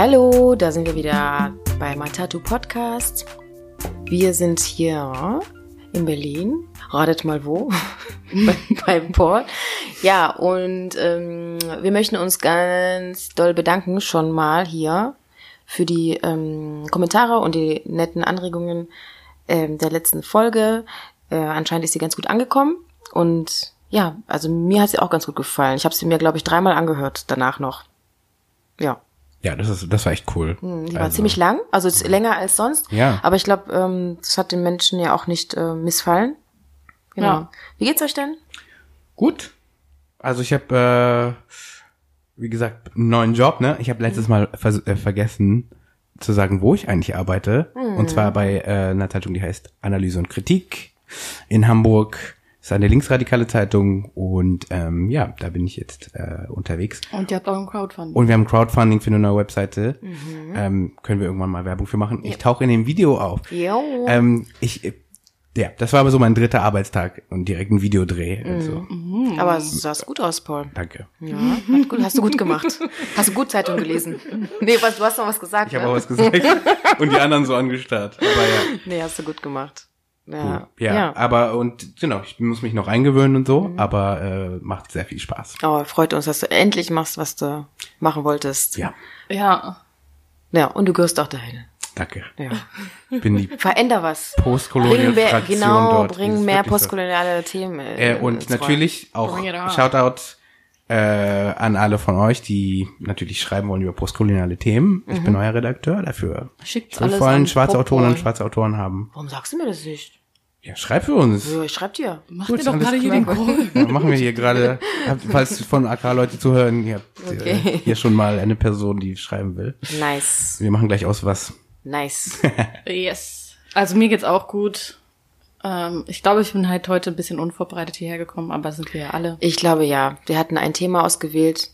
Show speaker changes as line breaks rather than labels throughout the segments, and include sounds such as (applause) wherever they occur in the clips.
Hallo, da sind wir wieder bei Matatu Podcast. Wir sind hier in Berlin. Ratet mal wo? (laughs) bei, beim Port. Ja, und ähm, wir möchten uns ganz doll bedanken schon mal hier für die ähm, Kommentare und die netten Anregungen ähm, der letzten Folge. Äh, anscheinend ist sie ganz gut angekommen. Und ja, also mir hat sie auch ganz gut gefallen. Ich habe sie mir, glaube ich, dreimal angehört danach noch. Ja.
Ja, das ist, das war echt cool.
Hm, Die war ziemlich lang, also ist länger als sonst.
Ja.
Aber ich glaube, ähm, das hat den Menschen ja auch nicht äh, missfallen. Genau.
Ja.
Wie geht's euch denn?
Gut. Also ich habe, äh, wie gesagt, einen neuen Job, ne? Ich habe letztes Mal vers äh, vergessen zu sagen, wo ich eigentlich arbeite. Und zwar bei äh, einer Zeitung, die heißt Analyse und Kritik in Hamburg. Ist eine linksradikale Zeitung und ähm, ja, da bin ich jetzt äh, unterwegs.
Und ihr habt auch ein Crowdfunding.
Und wir haben Crowdfunding für eine neue Webseite. Ähm, können wir irgendwann mal Werbung für machen. Ich tauche in dem Video auf.
Jo.
Ähm, ich, äh, ja, das war aber so mein dritter Arbeitstag und direkt ein Videodreh. und so.
Aber es sah gut aus, Paul.
Danke.
Ja, hat gut, hast du gut gemacht. Hast du gut Zeitung gelesen? (laughs) Nee, was, du hast noch was gesagt.
Ich habe
ne?
auch was gesagt (laughs) und die anderen so angestarrt. Aber ja.
Nee, hast du gut gemacht. Ja.
Ja, aber und genau, ich muss mich noch eingewöhnen und so, aber äh, macht sehr viel Spaß.
Aber freut uns, dass du endlich machst, was du machen wolltest.
Ja,
ja.
Ja, und du gehörst auch dahin.
danke.
Ja.
Ich bin die (laughs)
Veränder was.
postkoloniale
Bring mehr,
Fraktion
genau,
dort.
bring mehr
wirklich so.
postkoloniale Themen.
Äh,
ins
und
Rollen.
natürlich auch
it on.
Shoutout äh, an alle von euch, die natürlich schreiben wollen über postkoloniale Themen. Ich bin euer Redakteur dafür.
Schickt's
Ich will
alles
vor allem schwarze Autoren und schwarze Autoren haben.
Warum sagst du mir das nicht?
Ja, schreib für uns.
Ja, ich schreib dir.
Macht
Gut,
ihr doch gerade hier den Call.
Ja, machen wir hier gerade, falls von AK-Leute zuhören, ihr habt äh,
Okay.
hier schon mal eine Person, die schreiben will.
Nice.
Wir machen gleich aus was.
Nice. (laughs)
Yes. Also mir geht's auch gut. Ähm, ich glaube, ich bin halt heute ein bisschen unvorbereitet hierher gekommen, aber sind wir ja alle.
Ich glaube ja. Wir hatten ein Thema ausgewählt,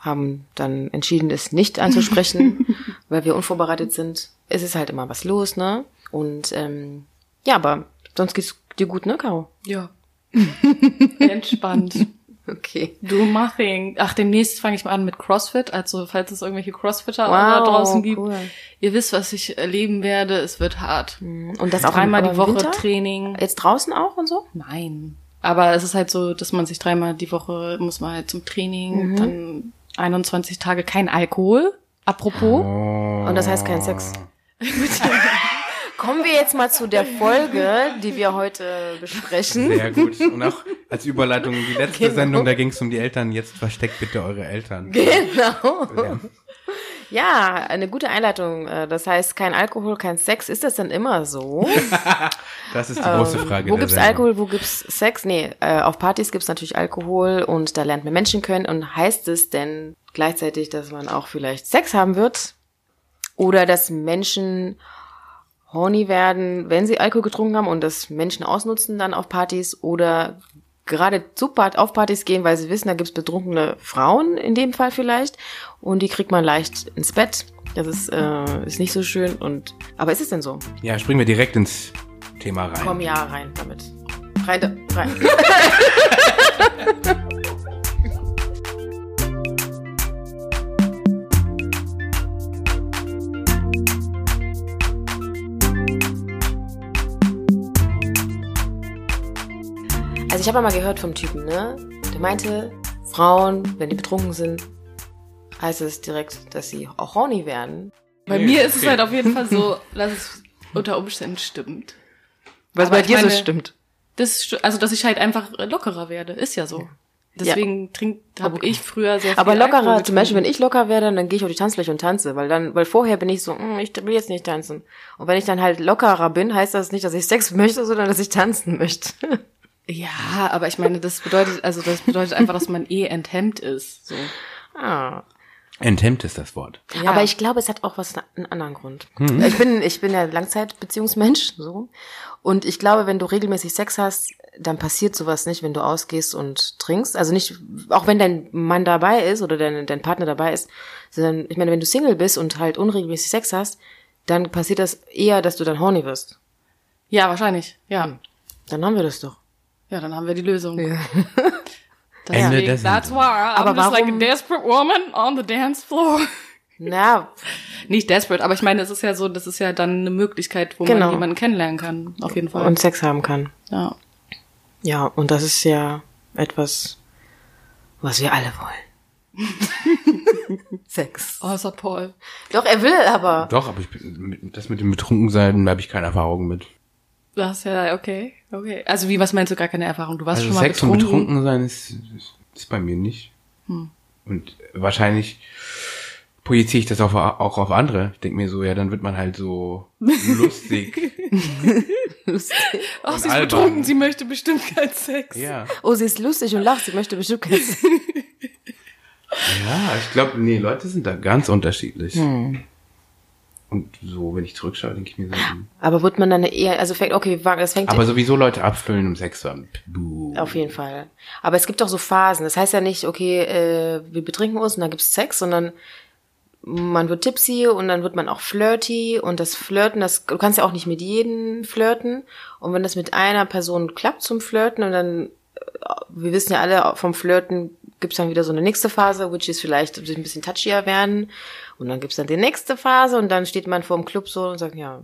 haben dann entschieden, es nicht anzusprechen, (laughs) weil wir unvorbereitet sind. Es ist halt immer was los, ne? Und ähm, ja, aber sonst geht's dir gut, ne, Caro?
Ja. (laughs) Entspannt.
Okay.
Do nothing. Ach, demnächst fange ich mal an mit CrossFit. Also, falls es irgendwelche Crossfitter
Wow,
da draußen gibt.
cool.
Ihr wisst, was ich erleben werde. Es wird hart.
Und das auch
Dreimal
im,
die Woche
Winter?
Training.
Jetzt draußen auch und so?
Nein. Aber es ist halt so, dass man sich dreimal die Woche muss man halt zum Training, dann 21 Tage kein Alkohol. Apropos.
Und das heißt kein Sex. (laughs) (laughs) Kommen wir jetzt mal zu der Folge, die wir heute besprechen.
Sehr gut. Und auch als Überleitung in die letzte
Genau.
Sendung, da ging es um die Eltern. Jetzt versteckt bitte eure Eltern.
Genau.
Ja.
Ja, eine gute Einleitung. Äh, Das heißt, kein Alkohol, kein Sex. Ist das denn immer so? (laughs)
Das ist die große Frage.
Ähm, wo gibt's
Sendung.
Alkohol, wo gibt's Sex? Nee, äh, auf Partys gibt's natürlich Alkohol und da lernt man Menschen kennen. Und heißt es denn gleichzeitig, dass man auch vielleicht Sex haben wird? Oder dass Menschen horny werden, wenn sie Alkohol getrunken haben und das Menschen ausnutzen dann auf Partys? Oder gerade zu Part auf Partys gehen, weil sie wissen, da gibt's betrunkene Frauen in dem Fall vielleicht und die kriegt man leicht ins Bett. Das ist, äh, ist nicht so schön und aber ist es denn so?
Ja, springen wir direkt ins Thema rein.
Komm ja rein damit. Rein, rein. (laughs) Also ich habe mal gehört vom Typen, ne? Der meinte, Frauen, wenn die betrunken sind, heißt es direkt, dass sie auch horny werden.
Bei mir ist es halt auf jeden Fall so, (laughs) dass es unter Umständen stimmt.
Was
Aber
bei dir so
meine-
stimmt.
Das, also, dass ich halt einfach lockerer werde, ist ja so. Deswegen trinkt, habe ich früher sehr viel
Aber lockerer,
Alkohol
zum Beispiel, wenn ich locker werde, dann gehe ich auf die Tanzfläche und tanze, weil dann, weil vorher bin ich so, "Mm, ich will jetzt nicht tanzen. Und wenn ich dann halt lockerer bin, heißt das nicht, dass ich Sex möchte, sondern dass ich tanzen möchte. (laughs)
Ja, aber ich meine, das bedeutet, also das bedeutet einfach, dass man eh enthemmt ist. So.
ah.
Enthemmt ist das Wort.
Ja.
Aber ich glaube, es hat auch was einen anderen Grund. Ich bin, ich bin ja Langzeitbeziehungsmensch, so. Und ich glaube, wenn du regelmäßig Sex hast, dann passiert sowas nicht, wenn du ausgehst und trinkst. Also nicht, auch wenn dein Mann dabei ist oder dein, dein Partner dabei ist, sondern, ich meine, wenn du Single bist und halt unregelmäßig Sex hast, dann passiert das eher, dass du dann horny wirst.
Ja, wahrscheinlich. Ja.
Dann haben wir das doch.
Ja, dann haben wir die Lösung. (laughs)
Ende
Deswegen,
der
that's why I'm
Aber
just like a
warum-
desperate woman on the dance floor. (laughs)
Na,
Nicht desperate, aber ich meine, es ist ja so, das ist ja dann eine Möglichkeit, wo
Genau.
man jemanden kennenlernen kann. Auf jeden Fall.
und Sex haben kann.
ja.
Ja, und das ist ja etwas, was wir alle wollen. (laughs) Sex.
Außer Paul.
Doch, er will aber.
Doch, aber ich das mit dem Betrunkensein, da habe ich keine Erfahrung mit.
Du hast ja, okay, okay. Also wie, was meinst du, gar keine Erfahrung? Du warst
Also
schon mal
Sex und
betrunken?
Betrunkensein ist, ist, ist bei mir nicht.
Hm.
Und wahrscheinlich projiziere ich das auch, auch auf andere. Ich denke mir so, ja, dann wird man halt so (laughs) lustig.
Ach,
und
sie ist
albern.
betrunken, sie möchte bestimmt keinen Sex.
ja.
Oh, sie ist lustig und lacht, sie möchte bestimmt kein Sex.
Ja, ich glaube, nee, Leute sind da ganz unterschiedlich.
Hm.
Und so, wenn ich zurückschaue, denke ich mir so, hm.
Aber wird man dann eher, also fängt, okay, das fängt
aber sowieso Leute abfüllen um Sex zu haben. Buh.
auf jeden Fall. Aber es gibt auch so Phasen. Das heißt ja nicht, okay, äh, wir betrinken uns und dann gibt's Sex, sondern man wird tipsy und dann wird man auch flirty und das Flirten, das du kannst ja auch nicht mit jedem flirten und wenn das mit einer Person klappt zum Flirten und dann äh, wir wissen ja alle vom Flirten gibt's dann wieder so eine nächste Phase, which ist vielleicht ein bisschen touchier werden und dann gibt's dann die nächste Phase und dann steht man vor dem Club so und sagt ja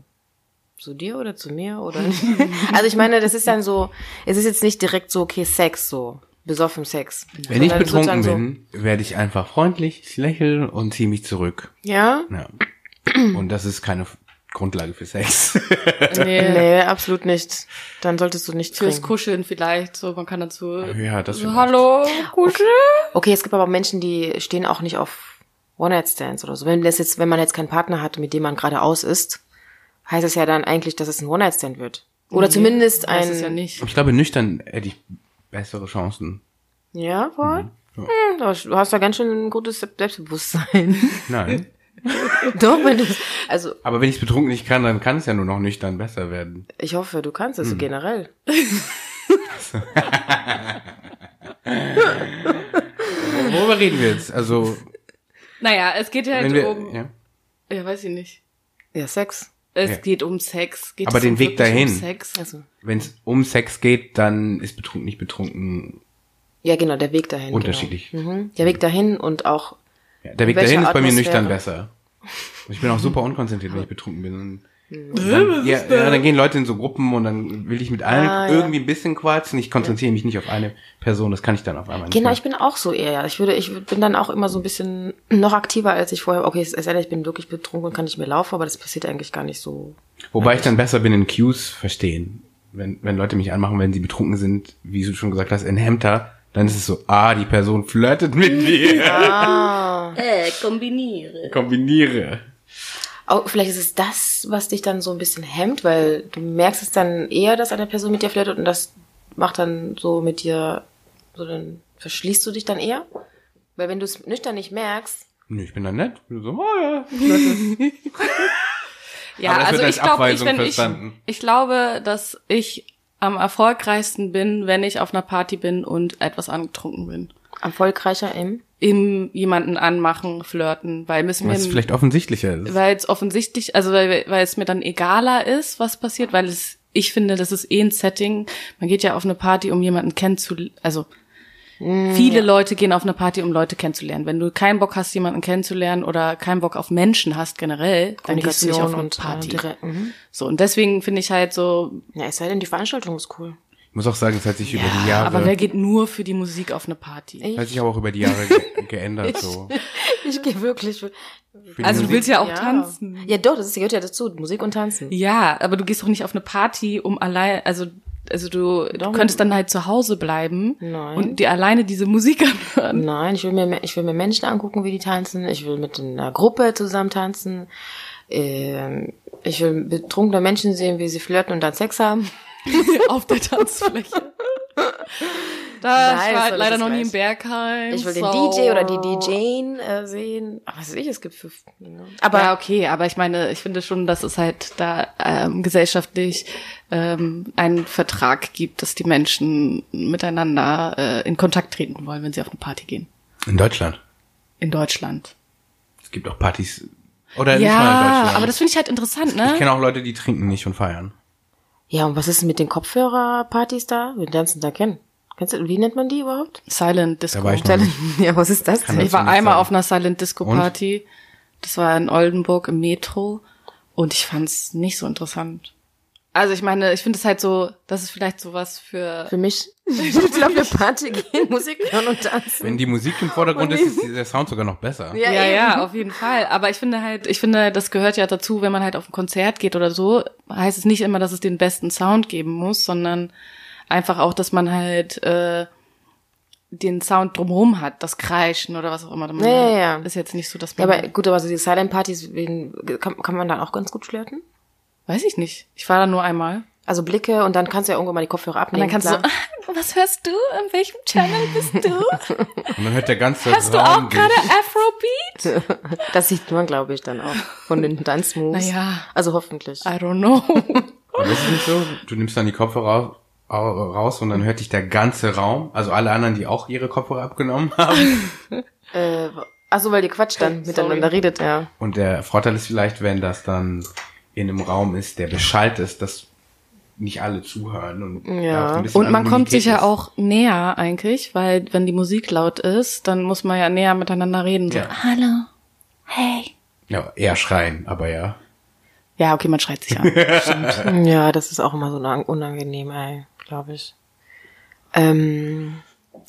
zu dir oder zu mir oder (laughs) also ich meine das ist dann so es ist jetzt nicht direkt so okay Sex so besoffen Sex
Wenn ich betrunken bin, werde ich einfach freundlich, ich lächle und ziehe mich zurück.
so, ja
Ja. Und das ist keine Grundlage für Sex. (laughs)
Nee.
nee absolut nicht dann solltest du nicht
Fürs
trinken.
Kuscheln vielleicht, so, man kann dazu,
ja, das
so, hallo, kuscheln?
okay es gibt aber Menschen die stehen auch nicht auf One Night Stands oder so wenn das jetzt wenn man jetzt keinen Partner hat mit dem man gerade aus ist heißt es ja dann eigentlich dass es ein One Night Stand wird oder zumindest
Weiß
ein
es ja nicht.
Ich glaube, nüchtern hätte ich bessere Chancen.
ja voll
Mhm. Ja.
Hm, du hast da ganz schön ein gutes Selbstbewusstsein (laughs)
Nein. (laughs)
doch wenn du also
Aber wenn ich betrunken nicht kann, dann kann es ja nur noch nüchtern besser werden.
Ich hoffe, du kannst es so generell. (laughs)
Worüber reden wir jetzt? Also,
Naja, es geht ja halt
wir,
um, ja.
ja.
weiß ich nicht.
Ja, Sex.
Es
Ja.
geht um Sex. Geht
Aber
es
den
um
Weg dahin.
Um Sex?
Also,
wenn es um Sex geht, dann ist betrunken nicht betrunken
ja, genau, der Weg dahin.
unterschiedlich.
Genau. Mhm. Der Weg dahin und auch,
Ja, der Weg dahin ist bei mir nüchtern besser. Ich bin auch super unkonzentriert, wenn ich betrunken bin. Und dann, ja, ja, dann gehen Leute in so Gruppen und dann will ich mit allen
Ah, ja.
irgendwie ein bisschen quatschen. Ich konzentriere mich nicht auf eine Person, das kann ich dann auf einmal nicht.
genau,
mehr.
ich bin auch so eher. Ich würde, ich bin dann auch immer so ein bisschen noch aktiver, als ich vorher, okay, es ist ehrlich, ich bin wirklich betrunken und kann nicht mehr laufen, aber das passiert eigentlich gar nicht so.
Wobei ich dann besser bin in Cues verstehen. Wenn, wenn Leute mich anmachen, wenn sie betrunken sind, wie du schon gesagt hast, in Hemter, dann ist es so, ah, die Person flirtet mit (laughs) mir.
Ah.
Äh, kombiniere.
Kombiniere.
Auch, vielleicht ist es das, was dich dann so ein bisschen hemmt, weil du merkst es dann eher, dass eine Person mit dir flirtet und das macht dann so mit dir, so dann verschließt du dich dann eher? Weil wenn du es nüchtern nicht merkst,
Nö, ich bin dann nett. Ich bin so, oh (laughs) ja.
Ja, also
wird als
ich glaube, ich, ich,
verstanden.
ich glaube, dass ich am erfolgreichsten bin, wenn ich auf einer Party bin und etwas angetrunken bin.
erfolgreicher im.
Im jemanden anmachen, flirten, weil es mir,
Was vielleicht offensichtlicher ist.
weil es offensichtlich, also weil, weil es mir dann egaler ist, was passiert, weil es, ich finde, das ist eh ein Setting. Man geht ja auf eine Party, um jemanden kennenzulernen, also Viele Leute gehen auf eine Party, um Leute kennenzulernen. Wenn du keinen Bock hast, jemanden kennenzulernen oder keinen Bock auf Menschen hast generell, dann gehst du nicht auf eine
und
Party.
Äh, direkt, mhm.
So, und deswegen finde ich halt so,
Ja, es sei denn, die Veranstaltung ist cool.
Ich muss auch sagen, es hat sich über die Jahre,
aber wer geht nur für die Musik auf eine Party?
hat sich aber auch über die Jahre ge (laughs) geändert, so. (laughs)
Ich gehe wirklich. Für,
Für
Also du
Musik-
willst ja auch
ja.
tanzen.
Ja, doch, das gehört ja dazu. Musik und Tanzen.
Ja, aber du gehst doch nicht auf eine Party, um allein, also also du, du könntest dann halt zu Hause bleiben
Nein.
und dir alleine diese Musik (laughs) anhören.
Nein, ich will mir, ich will mir Menschen angucken, wie die tanzen. Ich will mit einer Gruppe zusammen tanzen. Ähm, ich will betrunkene Menschen sehen, wie sie flirten und dann Sex haben. (laughs)
auf der Tanzfläche. Da
Nein,
ich
das
war halt leider
ich
noch nie im Bergheim.
Ich will den
so.
DJ oder die DJin äh, sehen. Aber was weiß ich, es gibt für. Aber
ja, okay, aber ich meine, ich finde schon, dass es halt da ähm, gesellschaftlich ähm, einen Vertrag gibt, dass die Menschen miteinander äh, in Kontakt treten wollen, wenn sie auf eine Party gehen.
In Deutschland.
In Deutschland.
Es gibt auch Partys. Oder nicht mal in
Ja,
Deutschland.
aber das finde ich halt interessant,
ich
ne?
kenne auch Leute, die trinken nicht und feiern.
Ja, und was ist mit den Kopfhörerpartys da? Wir tanzen da kennen. Kennst du, wie nennt man die überhaupt?
Silent Disco.
Da war ich noch nicht. (laughs)
Ja, was ist das denn?
Ich war einmal
sagen.
auf einer Silent Disco
Und?
Party. Das war in Oldenburg im Metro und ich fand's nicht so interessant. Also ich meine, ich finde es halt so, das ist vielleicht sowas für
Für mich, (laughs) ich will auf eine Party gehen, Musik hören und tanzen.
Wenn die Musik im Vordergrund ist, ist der Sound sogar noch besser.
Ja,
eben.
ja, auf jeden Fall. Aber ich finde halt, ich finde, das gehört ja dazu, wenn man halt auf ein Konzert geht oder so, heißt es nicht immer, dass es den besten Sound geben muss, sondern einfach auch, dass man halt äh, den Sound drumherum hat, das Kreischen oder was auch immer.
Ja, ja, ja.
Ist jetzt nicht so, dass
Ja,
man.
aber gut, aber so die Silent Partys, kann, kann man da auch ganz gut flirten?
Weiß ich nicht. Ich war da nur einmal.
Also Blicke und dann kannst du ja irgendwann mal die Kopfhörer
Und
abnehmen.
dann kannst
klar.
du (laughs) so, was hörst du? In welchem Channel bist du?
Und dann hört der ganze
Hörst du auch gerade. Afrobeat? (laughs)
Das sieht man, glaube ich, dann auch von den Dance-Moves.
Naja.
Also hoffentlich.
I don't know. (laughs)
Aber ist nicht so? Du nimmst dann die Kopfhörer au- raus und dann hört dich der ganze Raum, also alle anderen, die auch ihre Kopfhörer abgenommen haben.
Äh, achso, weil die Quatsch dann miteinander redet, ja.
Und der Vorteil ist vielleicht, wenn das dann in einem Raum ist, der beschallt ist, dass nicht alle zuhören und
Ja.
Und man kommt sich ja auch näher eigentlich, weil wenn die Musik laut ist, dann muss man ja näher miteinander reden. So,
Ja.
hallo, hey.
Ja, eher schreien, aber ja.
Ja, okay, man schreit sich an. (laughs)
Ja, das ist auch immer so unang- unangenehm, ey, glaube ich. Ähm,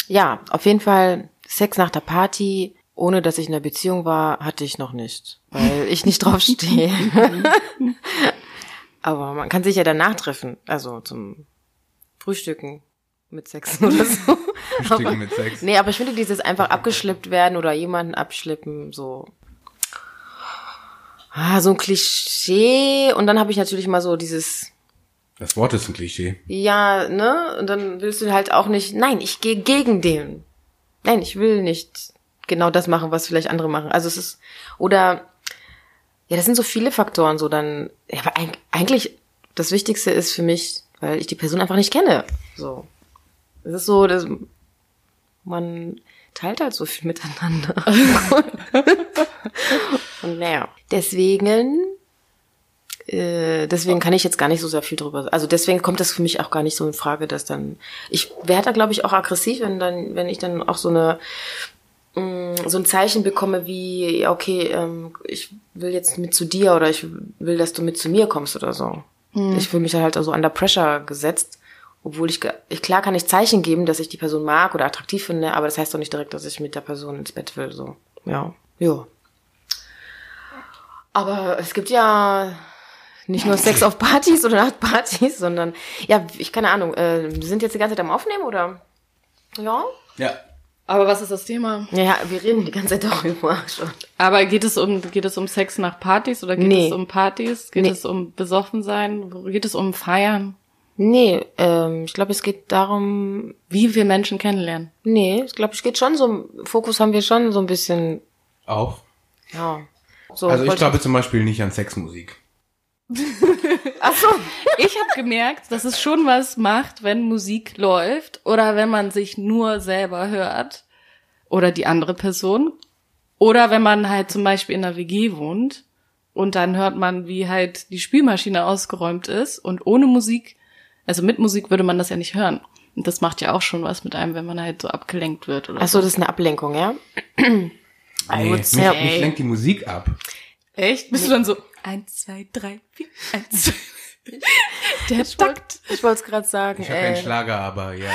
ja, auf jeden Fall Sex nach der Party, ohne dass ich in einer Beziehung war, hatte ich noch nicht, weil ich nicht drauf stehe. (laughs) Aber man kann sich ja danach treffen, also zum Frühstücken mit Sex oder so.
Frühstücken mit Sex.
Nee, aber ich finde dieses einfach abgeschleppt werden oder jemanden abschleppen, so. Ah, so ein Klischee. Und dann habe ich natürlich mal so dieses,
Das Wort ist ein Klischee.
ja, ne? Und dann willst du halt auch nicht, nein, ich gehe gegen den. Nein, ich will nicht genau das machen, was vielleicht andere machen. Also es ist, oder, ja, das sind so viele Faktoren, so dann, ja, aber eig- eigentlich, das Wichtigste ist für mich, weil ich die Person einfach nicht kenne. So. Es ist so, dass man teilt halt so viel (laughs) miteinander. Und naja, deswegen, äh, deswegen kann ich jetzt gar nicht so sehr viel drüber. Also deswegen kommt das für mich auch gar nicht so in Frage, dass dann ich werde da glaube ich auch aggressiv, wenn dann, wenn ich dann auch so eine so ein Zeichen bekomme wie, ja, okay, ähm, ich will jetzt mit zu dir oder ich will, dass du mit zu mir kommst oder so. Ich fühle mich halt so under pressure gesetzt, obwohl ich, ich, klar kann ich Zeichen geben, dass ich die Person mag oder attraktiv finde, aber das heißt doch nicht direkt, dass ich mit der Person ins Bett will, so. Ja. Ja. Aber es gibt ja nicht nur Sex auf Partys oder Nachtpartys, sondern, ja, ich keine Ahnung, äh, wir sind jetzt die ganze Zeit am Aufnehmen oder? Ja?
Ja.
Aber was ist das Thema?
Ja, wir reden die ganze Zeit darüber schon.
Aber geht es um geht es um Sex nach Partys oder geht
Nee.
es um Partys? Geht
Nee.
es um besoffen sein? Geht es um feiern?
Nee, ähm, ich glaube, es geht darum,
Wie wir Menschen kennenlernen?
nee, ich glaube, es geht schon so, Fokus haben wir schon so ein bisschen,
Auf.
ja. So,
Also ich glaube zum Beispiel nicht an Sexmusik. (laughs)
Ach so.
Ich habe gemerkt, dass es schon was macht, wenn Musik läuft oder wenn man sich nur selber hört oder die andere Person oder wenn man halt zum Beispiel in einer WG wohnt und dann hört man, wie halt die Spülmaschine ausgeräumt ist und ohne Musik, also mit Musik würde man das ja nicht hören. Und das macht ja auch schon was mit einem, wenn man halt so abgelenkt wird oder
Ach so, das ist eine Ablenkung, ja?
Nee, mich, mich lenkt die Musik ab.
Echt? Bist du dann so eins, zwei, drei, vier, eins, zwei. (laughs) Der Takt.
Ich wollte es gerade sagen,
Ich habe keinen
äh,
Schlager, aber ja,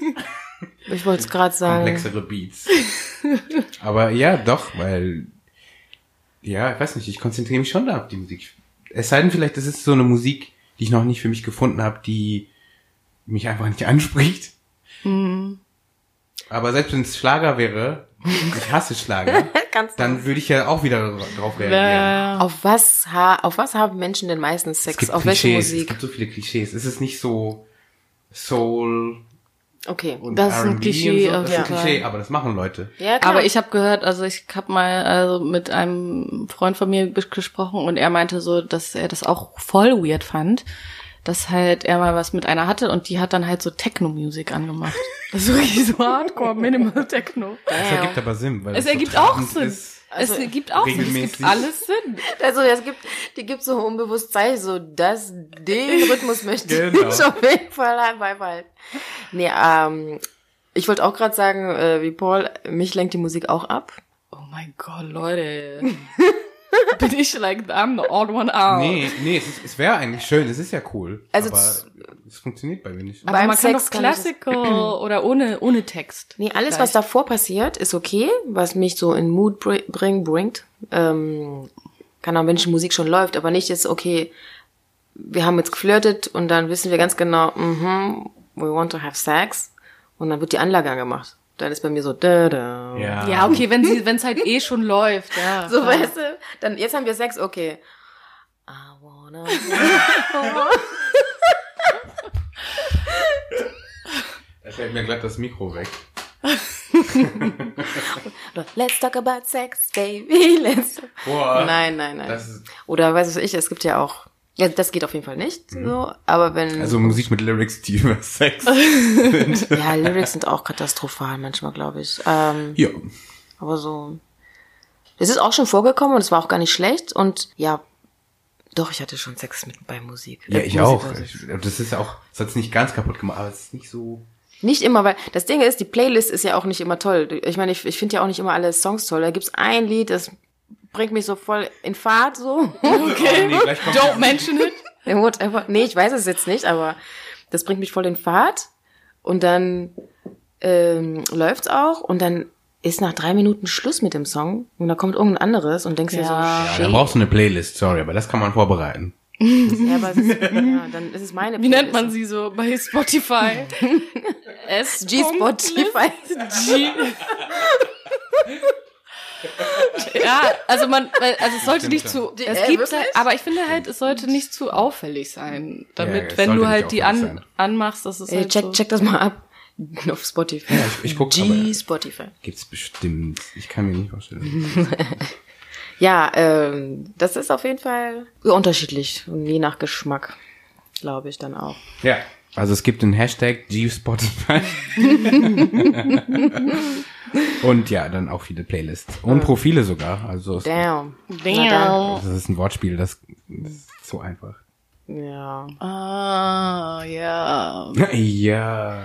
(laughs)
ich wollte es gerade sagen.
komplexere Beats. Aber ja, doch, weil, ja, ich weiß nicht, ich konzentriere mich schon da auf die Musik. Es sei denn vielleicht, das ist so eine Musik, die ich noch nicht für mich gefunden habe, die mich einfach nicht (laughs) anspricht.
Mhm.
Aber selbst wenn es Schlager wäre, ich hasse Schlager, (laughs)
Ganz
dann würde ich ja auch wieder drauf reagieren.
Ja.
Auf was, ha auf was haben Menschen denn meistens
Es
Sex?
gibt
Auf welche
Klischees, es
Musik?
gibt so viele Klischees. Es ist nicht so Soul
Okay.
und
Das ist ein
R&B
Klischee
und so. Das ist ein Klischee, aber das machen Leute.
Ja, klar.
Aber ich habe gehört, also ich habe mal also mit einem Freund von mir ges- gesprochen und er meinte so, dass er das auch voll weird fand, dass halt er mal was mit einer hatte und die hat dann halt so Techno-Musik angemacht. Das ist wirklich so Hardcore, Minimal Techno.
Das ergibt aber Sinn, weil
Es
so
ergibt auch
trabend
Sinn.
Ist.
Also
es ergibt auch Sinn. Es gibt
regelmäßig-
alles Sinn.
Also es gibt, die gibt so unbewusst Zeichen, so das, den Rhythmus möchte
Genau.
ich auf jeden Fall beibehalten. Nee, ähm, ich wollte auch gerade sagen, äh, wie Paul, mich lenkt die Musik auch ab.
Oh mein Gott, Leute. (laughs) (laughs) bin ich like, I'm the odd one out.
Nee, nee, es, ist- es wäre eigentlich schön, es ist ja cool.
Also
aber
z-
es funktioniert bei mir nicht.
Aber
Beim
man kann
Sex
doch
kann ich das-
Classical (clears throat) oder ohne, ohne Text.
Nee, alles, was davor passiert, ist okay, was mich so in Mood bri- bring, bringt. Ähm, kann auch, wenn die Musik schon läuft, aber nicht jetzt, okay, wir haben jetzt geflirtet und dann wissen wir ganz genau, mhm, we want to have sex. Und dann wird die Anlage angemacht. Dann ist bei mir so, da, da.
Ja.
Ja, okay, wenn sie, wenn es halt eh schon läuft, ja. (laughs)
So,
klar.
weißt du, dann, jetzt haben wir Sex, okay. I wanna. (laughs)
Da fällt mir glatt das Mikro weg.
Let's talk about sex, baby. (laughs) Let's.
Boah.
Nein, nein, nein. Oder weiß ich, es gibt ja auch. Ja, das geht auf jeden Fall nicht. So, aber wenn.
also Musik mit Lyrics, die über Sex. (laughs)
ja, Lyrics sind auch katastrophal manchmal, glaube ich. Ähm,
ja.
aber so. Es ist auch schon vorgekommen und es war auch gar nicht schlecht. Und ja, doch, ich hatte schon Sex mit bei Musik.
Ja, ich
Musik,
auch. Ich, das ist auch, das hat's nicht ganz kaputt gemacht, aber es ist nicht so.
Nicht immer, weil das Ding ist, die Playlist ist ja auch nicht immer toll. Ich meine, ich, ich finde ja auch nicht immer alle Songs toll. Da gibt's ein Lied, das bringt mich so voll in Fahrt so. (laughs)
Okay. nee, gleich kommt
Don't mention it. (laughs)
Whatever. Nee, ich weiß es jetzt nicht, aber das bringt mich voll in Fahrt. Und dann ähm, läuft's auch und dann ist nach drei Minuten Schluss mit dem Song und da kommt irgendein anderes und denkst dir so,
Ja.
ja, dann brauchst du eine Playlist, sorry, aber das kann man vorbereiten. (laughs)
Ja, aber es ist, ja, dann ist es meine
Wie nennt man sie so bei Spotify? S.
G-Spotify.
G. ja, also man, weil- also es sollte nicht zu,
Die-
es
äh,
gibt,
wirklich?
halt, aber ich finde halt, es sollte nicht zu auffällig sein,
Ja,
damit,
es
wenn du halt die an,
sein.
anmachst, dass es
Ey,
halt
check,
so.
check das mal ab. Auf Spotify.
Ja, ich, ich guck aber.
G-Spotify.
Gibt's bestimmt. Ich kann mir nicht vorstellen. (laughs)
Ja, ähm, das ist auf jeden Fall unterschiedlich und je nach Geschmack, glaube ich dann auch.
ja. Also es gibt den Hashtag GSpotify. (laughs) Und ja, dann auch viele Playlists. Und Profile sogar. Also es,
Damn.
Damn.
das ist ein Wortspiel, das, das ist so einfach.
Ja.
Ah, ja. (laughs)
Ja.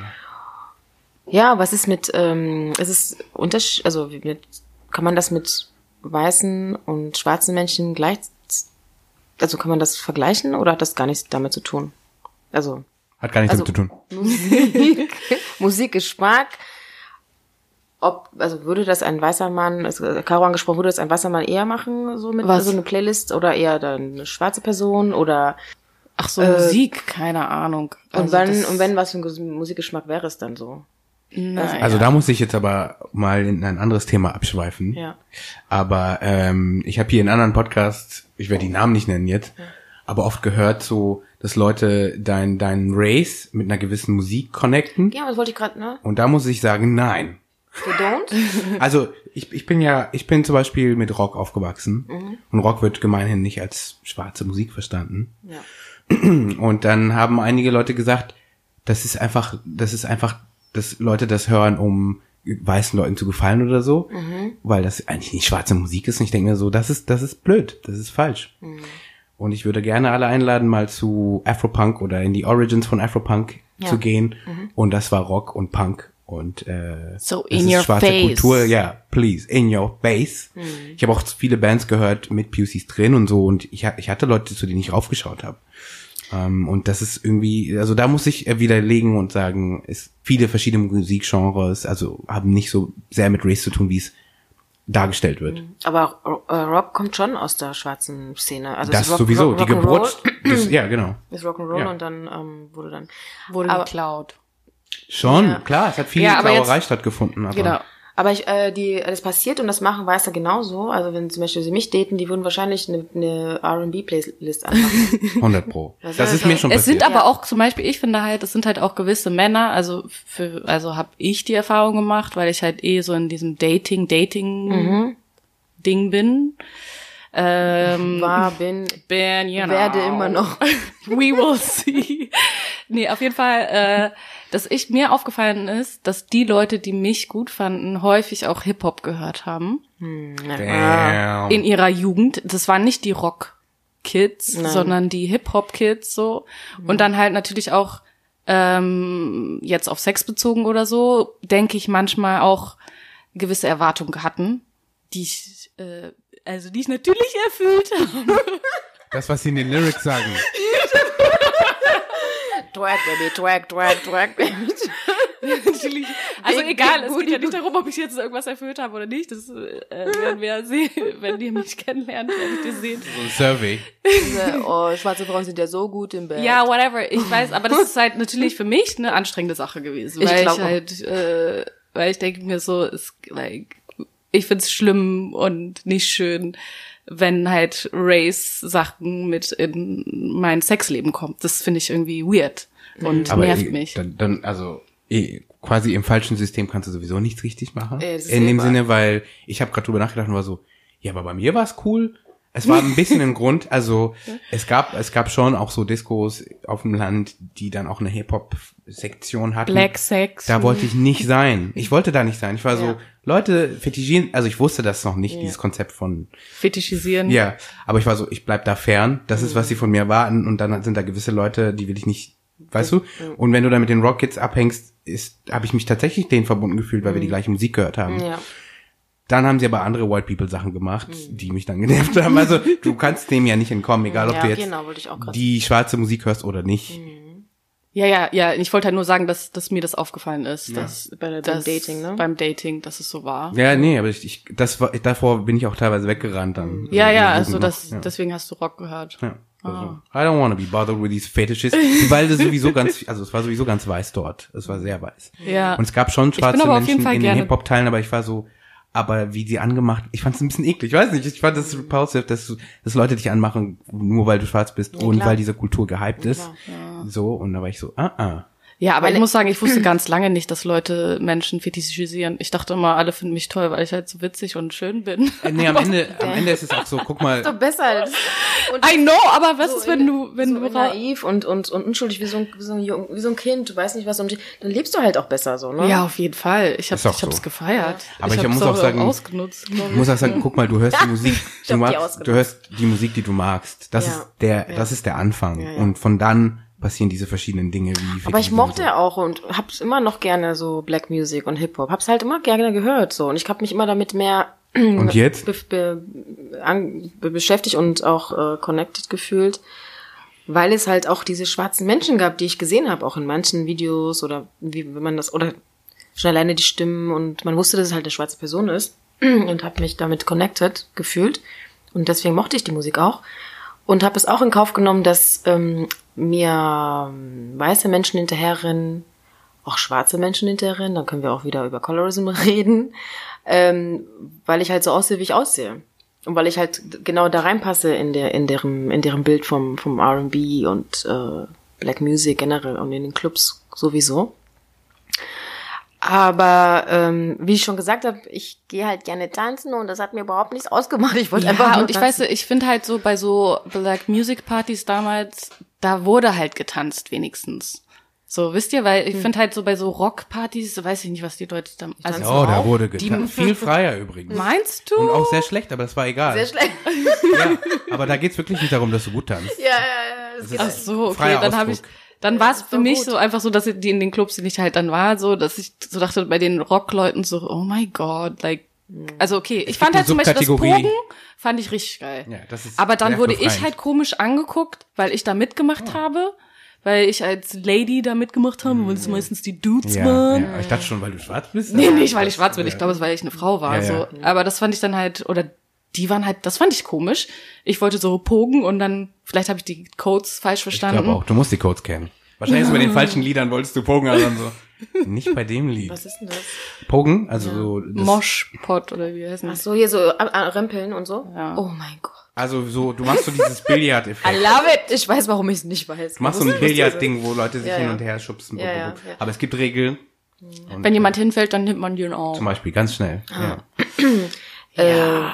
Ja, was ist mit, ähm, es ist Unterschied, also wie mit, kann man das mit weißen und schwarzen Menschen gleich, also kann man das vergleichen oder hat das gar nichts damit zu tun? Also
Hat gar nichts
Also-
damit zu tun.
Musik, (laughs) Musikgeschmack, ob, also würde das ein weißer Mann, Caro angesprochen, würde das ein weißer Mann eher machen, so mit
Was?
so eine Playlist oder eher dann eine schwarze Person oder
Ach so, Musik, keine Ahnung.
und
Also
wann
das-
und wenn was für ein Musikgeschmack wäre es dann so?
Nein.
Also da muss ich jetzt aber mal in ein anderes Thema abschweifen.
Ja.
Aber ähm, ich habe hier in anderen Podcasts, ich werde die Namen nicht nennen jetzt, aber oft gehört so, dass Leute dein dein Race mit einer gewissen Musik connecten.
Ja, das wollte ich gerade, ne?
Und da muss ich sagen, nein.
You don't? (laughs)
Also ich, ich bin ja, ich bin zum Beispiel mit Rock aufgewachsen
Mhm.
und Rock wird gemeinhin nicht als schwarze Musik verstanden.
ja. (clears throat)
Und dann haben einige Leute gesagt, das ist einfach, das ist einfach, dass Leute das hören, um weißen Leuten zu gefallen oder so, weil das eigentlich nicht schwarze Musik ist. Und ich denke mir so, das ist, das ist blöd, das ist falsch. Und ich würde gerne alle einladen, mal zu Afropunk oder in die Origins von Afropunk
Ja.
zu gehen. Und das war Rock und Punk und äh,
So
das
in
ist
your
schwarze
face.
Kultur, ja, please, in your face. Ich habe auch viele Bands gehört mit PUCs drin und so und ich, ich hatte Leute, zu denen ich raufgeschaut habe. Ähm, und das ist irgendwie, also da muss ich äh, widerlegen und sagen, es viele verschiedene Musikgenres, also haben nicht so sehr mit Race zu tun, wie es dargestellt wird.
Aber äh, Rock kommt schon aus der schwarzen Szene. Also
das
Rock,
sowieso,
Rock,
die Geburt, das, ja genau.
ist Rock'n'Roll
Ja.
und dann ähm, wurde dann
wurde
aber-
geklaut.
Schon,
Ja.
klar, es hat viel
Ja, jetzt-
stattgefunden. Aber
Genau.
Aber ich, äh, die, das passiert und das machen Weißer genauso. Also wenn zum Beispiel sie mich daten, die würden wahrscheinlich eine, eine R&B-Playlist anmachen. (laughs)
100 pro.
Was
Das
soll
ist mir
das?
schon
Es sind
passiert.
aber auch zum Beispiel, ich finde halt, es sind halt auch gewisse Männer, also für, also habe ich die Erfahrung gemacht, weil ich halt eh so in diesem Dating, Dating Ding bin. Ähm,
War, bin,
bin, you know.
werde immer noch. (laughs)
We will (laughs) see. Nee, auf jeden Fall, äh, dass ich mir aufgefallen ist, dass die Leute, die mich gut fanden, häufig auch Hip-Hop gehört haben.
Ah,
Damn.
In ihrer Jugend. Das waren nicht die Rock-Kids,
Nein.
sondern die Hip-Hop-Kids so. Und dann halt natürlich auch ähm, jetzt auf Sex bezogen oder so, denke ich manchmal auch gewisse Erwartungen hatten, die ich äh, also die ich natürlich erfüllt habe.
Das, was sie in den Lyrics sagen. (laughs)
Twerk, baby, twerk, twerk, twerk, baby. (laughs)
natürlich. Also
Big,
egal,
big
es geht ja nicht darum, ob ich jetzt irgendwas erfüllt habe oder nicht. Das äh, werden wir ja sehen, (laughs) wenn ihr mich kennenlernt, werdet ihr sehen.
So ein Survey.
Diese, (laughs) oh, schwarze Frauen sind ja so gut im Bett.
Ja, whatever. Ich weiß, aber das ist halt natürlich für mich eine anstrengende Sache gewesen,
Ich
weil ich,
glaub auch.
halt, äh, weil ich denke mir so, ist like, ich find's schlimm und nicht schön, wenn halt Race-Sachen mit in mein Sexleben kommt. Das finde ich irgendwie weird und
Aber
nervt
eh,
mich.
Dann, dann also eh, quasi im falschen System kannst du sowieso nichts richtig machen.
Ist
In dem Sinne, weil ich habe gerade drüber nachgedacht und war so, ja, aber bei mir war es cool. Es war ein bisschen ein (laughs) Grund, also es gab es gab schon auch so Diskos auf dem Land, die dann auch eine Hip-Hop-Sektion hatten.
Black Sex.
Da wollte ich nicht (laughs) sein. Ich wollte da nicht sein. Ich war so,
Ja.
Leute fetischieren, also ich wusste das noch nicht, dieses Konzept von
fetischisieren.
ja, aber ich war so, ich bleib da fern. Das ist, was sie von mir warten. Und dann sind da gewisse Leute, die will ich nicht, weißt du? Und wenn du dann mit den Rockets abhängst, ist, habe ich mich tatsächlich denen verbunden gefühlt, weil wir die gleiche Musik gehört haben.
Ja.
Dann haben sie aber andere White People Sachen gemacht, die mich dann genervt haben. Also du kannst dem ja nicht entkommen, egal ob
Ja,
du jetzt
genau,
die schwarze Musik hörst oder nicht.
Ja, ja, ja. Ich wollte halt nur sagen, dass, dass mir das aufgefallen ist. Dass,
Bei- beim Dating, ne?
Beim Dating, dass es so war.
Ja, nee, aber ich, ich das war, davor bin ich auch teilweise weggerannt dann.
Ja,
in
ja, also das,
ja.
deswegen hast du Rock gehört.
Ja. Also, I don't want to be bothered with these fetishes, (laughs) weil das sowieso ganz, also es war sowieso ganz weiß dort. Es war sehr weiß.
Ja.
Und es gab schon schwarze Menschen in den Hip-Hop-Teilen, aber ich war so, aber wie die angemacht, ich fand es ein bisschen eklig, ich weiß nicht, ich fand das repulsive, dass, du- dass Leute dich anmachen, nur weil du schwarz bist und
klar.
weil diese Kultur gehypt ist.
klar,
So, und da war ich so, ah, ah.
Ja, aber
Meine-
ich muss sagen, ich wusste (clears throat) ganz lange nicht, dass Leute Menschen fetischisieren. Ich dachte immer, alle finden mich toll, weil ich halt so witzig und schön bin.
Äh, Nee, am (laughs) Ende, am Ende ist es auch so, guck mal,
Doch besser. Das, und (laughs)
I know, aber was
so
ist, wenn
in-
du, wenn
so
du
naiv und, und, und unschuldig wie so, ein, wie, so ein Jung, wie so ein Kind, du weißt nicht, was um dich, dann lebst du halt auch besser so, ne?
Ja, auf jeden Fall. Ich habe
Ist
ich hab's
so.
gefeiert.
Aber ich
hab's
muss auch sagen-
ausgenutzt.
Ich muss auch sagen, guck mal, du hörst die (laughs) Musik,
Ich
du, magst,
ausgenutzt.
du hörst die Musik, die du magst. Das
Ja.
ist der, das ist der Anfang.
Ja, ja.
Und von dann passieren diese verschiedenen Dinge wie
Aber ich mochte
so.
ja auch und hab's immer noch gerne so Black Music und Hip Hop. Hab's halt immer gerne gehört so und ich habe mich immer damit mehr (clears throat)
Und jetzt?
be be an, be beschäftigt und auch äh, connected gefühlt, weil es halt auch diese schwarzen Menschen gab, die ich gesehen habe, auch in manchen Videos oder wie wenn man das oder schon alleine die Stimmen und man wusste, dass es halt eine schwarze Person ist (clears throat) und habe mich damit connected gefühlt und deswegen mochte ich die Musik auch und habe es auch in Kauf genommen, dass ähm, mir ähm, weiße Menschen hinterherrennen, auch schwarze Menschen hinterherrennen, dann können wir auch wieder über Colorism (laughs) reden, ähm, weil ich halt so aussehe, wie ich aussehe. Und weil ich halt genau da reinpasse in der, in deren, in deren Bild vom, vom R&B und äh, Black Music generell und in den Clubs sowieso. Aber ähm, wie ich schon gesagt habe, ich gehe halt gerne tanzen und das hat mir überhaupt nichts ausgemacht. Ich wollte einfach
Ja,
nur
und ich
tanzen.
weiß, ich finde halt so bei so Black Music Partys damals, da wurde halt getanzt wenigstens. So, wisst ihr, weil ich
Hm.
finde halt so bei so Rockpartys, so weiß ich nicht, was die Leute da, also,
Oh, da wurde getan. Viel freier übrigens.
meinst du?
Und auch sehr schlecht, aber das war egal.
Sehr schlecht.
Ja, aber da geht's wirklich nicht darum, dass du gut tanzt.
ja, ja, ja.
Ach so, okay, dann habe ich, Dann war es für mich
gut.
so einfach so, dass ich die in den Clubs, die ich halt dann war, so, dass ich so dachte bei den Rockleuten so, oh my God, like, also okay, ich fand halt zum Beispiel das. Pogen, fand ich richtig geil.
Ja, das ist
Aber dann wurde ich
befreiend.
halt komisch angeguckt, weil ich da mitgemacht habe, weil ich als Lady da mitgemacht habe, weil es meistens die Dudes
ja,
waren.
ja, ich dachte schon, weil du schwarz bist.
Nee, nicht, weil ich schwarz bin. Ich glaube, es war, weil ich eine Frau war.
Ja,
so.
ja.
Aber das fand ich dann halt, oder die waren halt, das fand ich komisch. Ich wollte so pogen und dann, vielleicht habe ich die Codes falsch
Ich
verstanden.
glaube auch, du musst die Codes kennen. Wahrscheinlich so bei den (laughs) falschen Liedern wolltest du Pogen, aber dann so. Nicht bei dem Lied.
Was ist denn das?
Pogen, also so. Das,
Moshpot oder wie heißt
Ach
das?
so, hier so äh, äh, Rempeln und so?
Ja.
Oh mein Gott.
also so, du machst so dieses (laughs) Billard-Effekt.
I love it. Ich weiß, warum ich es nicht weiß.
Du machst so ein Billard-Ding, wo Leute sich
Ja,
hin
ja.
und her schubsen.
Ja, ja, ja.
Aber es gibt Regeln.
Wenn jemand hinfällt, dann nimmt man den
Zum
auch.
Beispiel, ganz schnell.
Ah.
Ja.
Äh,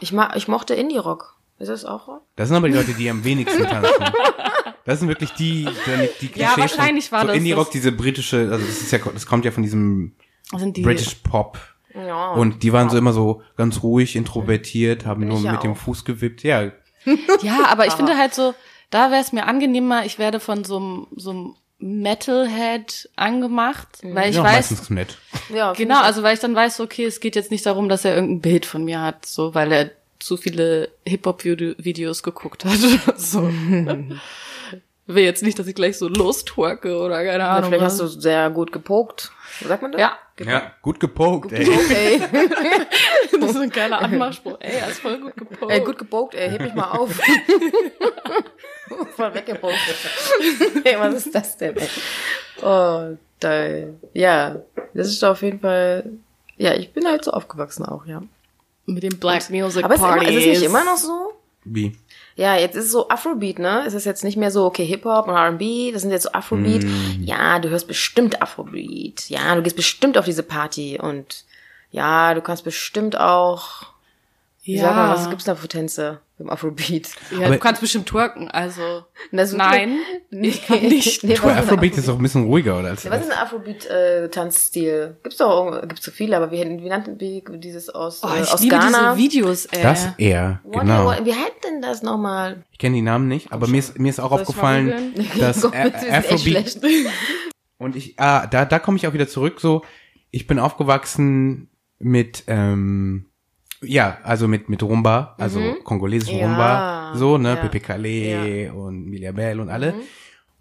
ich, ma ich mochte Indie-Rock. Ist das auch Rock?
Das sind aber die Leute, die am wenigsten tanzen. Das sind wirklich die, die, die.
Ja, wahrscheinlich war
so
das
Indie-Rock, diese britische, also das ist ja, das kommt ja von diesem
Das sind die,
British Pop.
Ja.
Und die waren so immer so ganz ruhig, introvertiert, haben nur
ich ja
mit dem
auch.
Fuß gewippt. Ja,
ja, aber ich finde halt so, da wäre es mir angenehmer, ich werde von so einem, so einem Metalhead angemacht, weil ich
ja,
weiß,
meistens nett.
ja,
Genau, also weil ich dann weiß, okay, es geht jetzt nicht darum, dass er irgendein Bild von mir hat, so weil er zu viele Hip-Hop-Videos geguckt hat oder (laughs) so. (laughs) Will jetzt nicht, dass ich gleich so lostwerke oder keine
Ja,
Ahnung.
vielleicht hast du sehr gut gepokt. Sagt man das?
ja,
Ja, gut gepokt, ey.
Okay. (laughs)
das ist ein geiler Anmachspruch. Ey, er ist voll gut gepokt.
Ey, gut gepokt, ey, heb mich mal auf. (laughs) Voll weggepokt. (laughs) ey, was ist das denn, ey? Oh, da, ja, das ist auf jeden Fall, ja, ich bin halt so aufgewachsen auch, ja.
Mit dem Black Music
Aber ist, immer,
Parties.
ist es nicht immer noch so?
Wie?
Ja, jetzt ist es so Afrobeat, ne? Es ist jetzt nicht mehr so, okay, Hip-Hop und R&B, das sind jetzt so Afrobeat. Ja, du hörst bestimmt Afrobeat. Ja, du gehst bestimmt auf diese Party und ja, du kannst bestimmt auch,
Ja.
sag mal, was gibt's da für Tänze im Afrobeat?
Ja,
Aber-
du kannst bestimmt twerken, also. Nein,
Nee,
ich kann nicht. (laughs)
Nee,
Afrobeat ist doch ein bisschen ruhiger, oder? Als
Ja, was ist ein Afrobeat-Tanzstil? Gibt's doch, gibt's so viele, aber wie, wie nannten wie dieses aus,
Oh,
äh,
ich
aus
liebe
Ghana?
diese Videos, ey.
das eher,
What-
genau.
what- Wie heißt denn das nochmal?
Ich kenne die Namen nicht, aber mir ist, mir ist auch
Soll
aufgefallen, (laughs) dass
Gott, wir
Afrobeat
schlecht. (laughs)
und ich, ah, da, da komme ich auch wieder zurück. So, ich bin aufgewachsen mit, ähm, ja, also mit mit Rumba, also kongolesischen
Mhm. Ja,
Rumba, so ne,
ja.
Pepe Kale und Milia Bell und alle.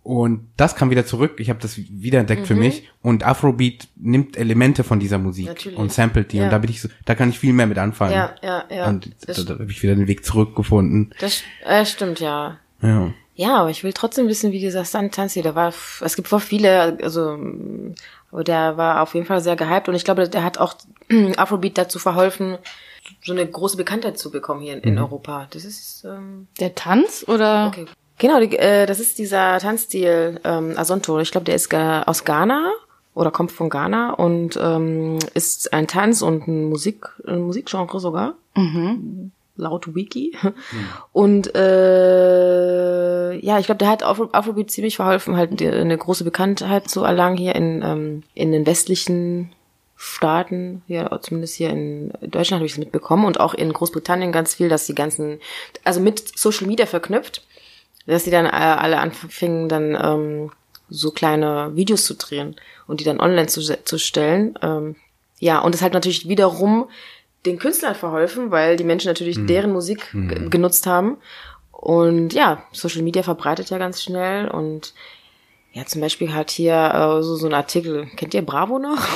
Und das kam wieder zurück. Ich habe das wiederentdeckt für mich. Und Afrobeat nimmt Elemente von dieser Musik
Mhm. Natürlich.
und samplet die.
Ja.
Und da bin ich so, da kann ich viel mehr mit anfangen.
Ja, ja, ja.
Und da,
Das,
da habe ich wieder den Weg zurückgefunden.
das äh, stimmt, ja.
Ja.
Ja, aber ich will trotzdem wissen, wie dieser Stan Tanzi, da war, es gibt voll viele, also, der war auf jeden Fall sehr gehypt und ich glaube, der hat auch (clears throat) Afrobeat dazu verholfen, so eine große Bekanntheit zu bekommen hier in, in Europa. Das ist, ähm,
Der Tanz oder?
okay. Genau, die, äh, das ist dieser Tanzstil ähm, Asonto. Ich glaube, der ist ga, aus Ghana oder kommt von Ghana und ähm, ist ein Tanz und ein Musik, ein Musikgenre sogar. Laut Wiki. Und äh, ja, ich glaube, der hat Afro Afrobeat ziemlich verholfen, halt eine große Bekanntheit zu erlangen hier in, ähm, in den westlichen Staaten, hier, zumindest hier in Deutschland habe ich es mitbekommen und auch in Großbritannien ganz viel, dass die ganzen, also mit Social Media verknüpft, dass die dann äh, alle anfingen, dann ähm, so kleine Videos zu drehen und die dann online zu, zu stellen. Ähm, ja, und es hat natürlich wiederum den Künstlern verholfen, weil die Menschen natürlich deren Musik ge- genutzt haben. Und ja, Social Media verbreitet ja ganz schnell und ja, zum Beispiel hat hier äh, so, so ein Artikel, kennt ihr Bravo noch? (laughs)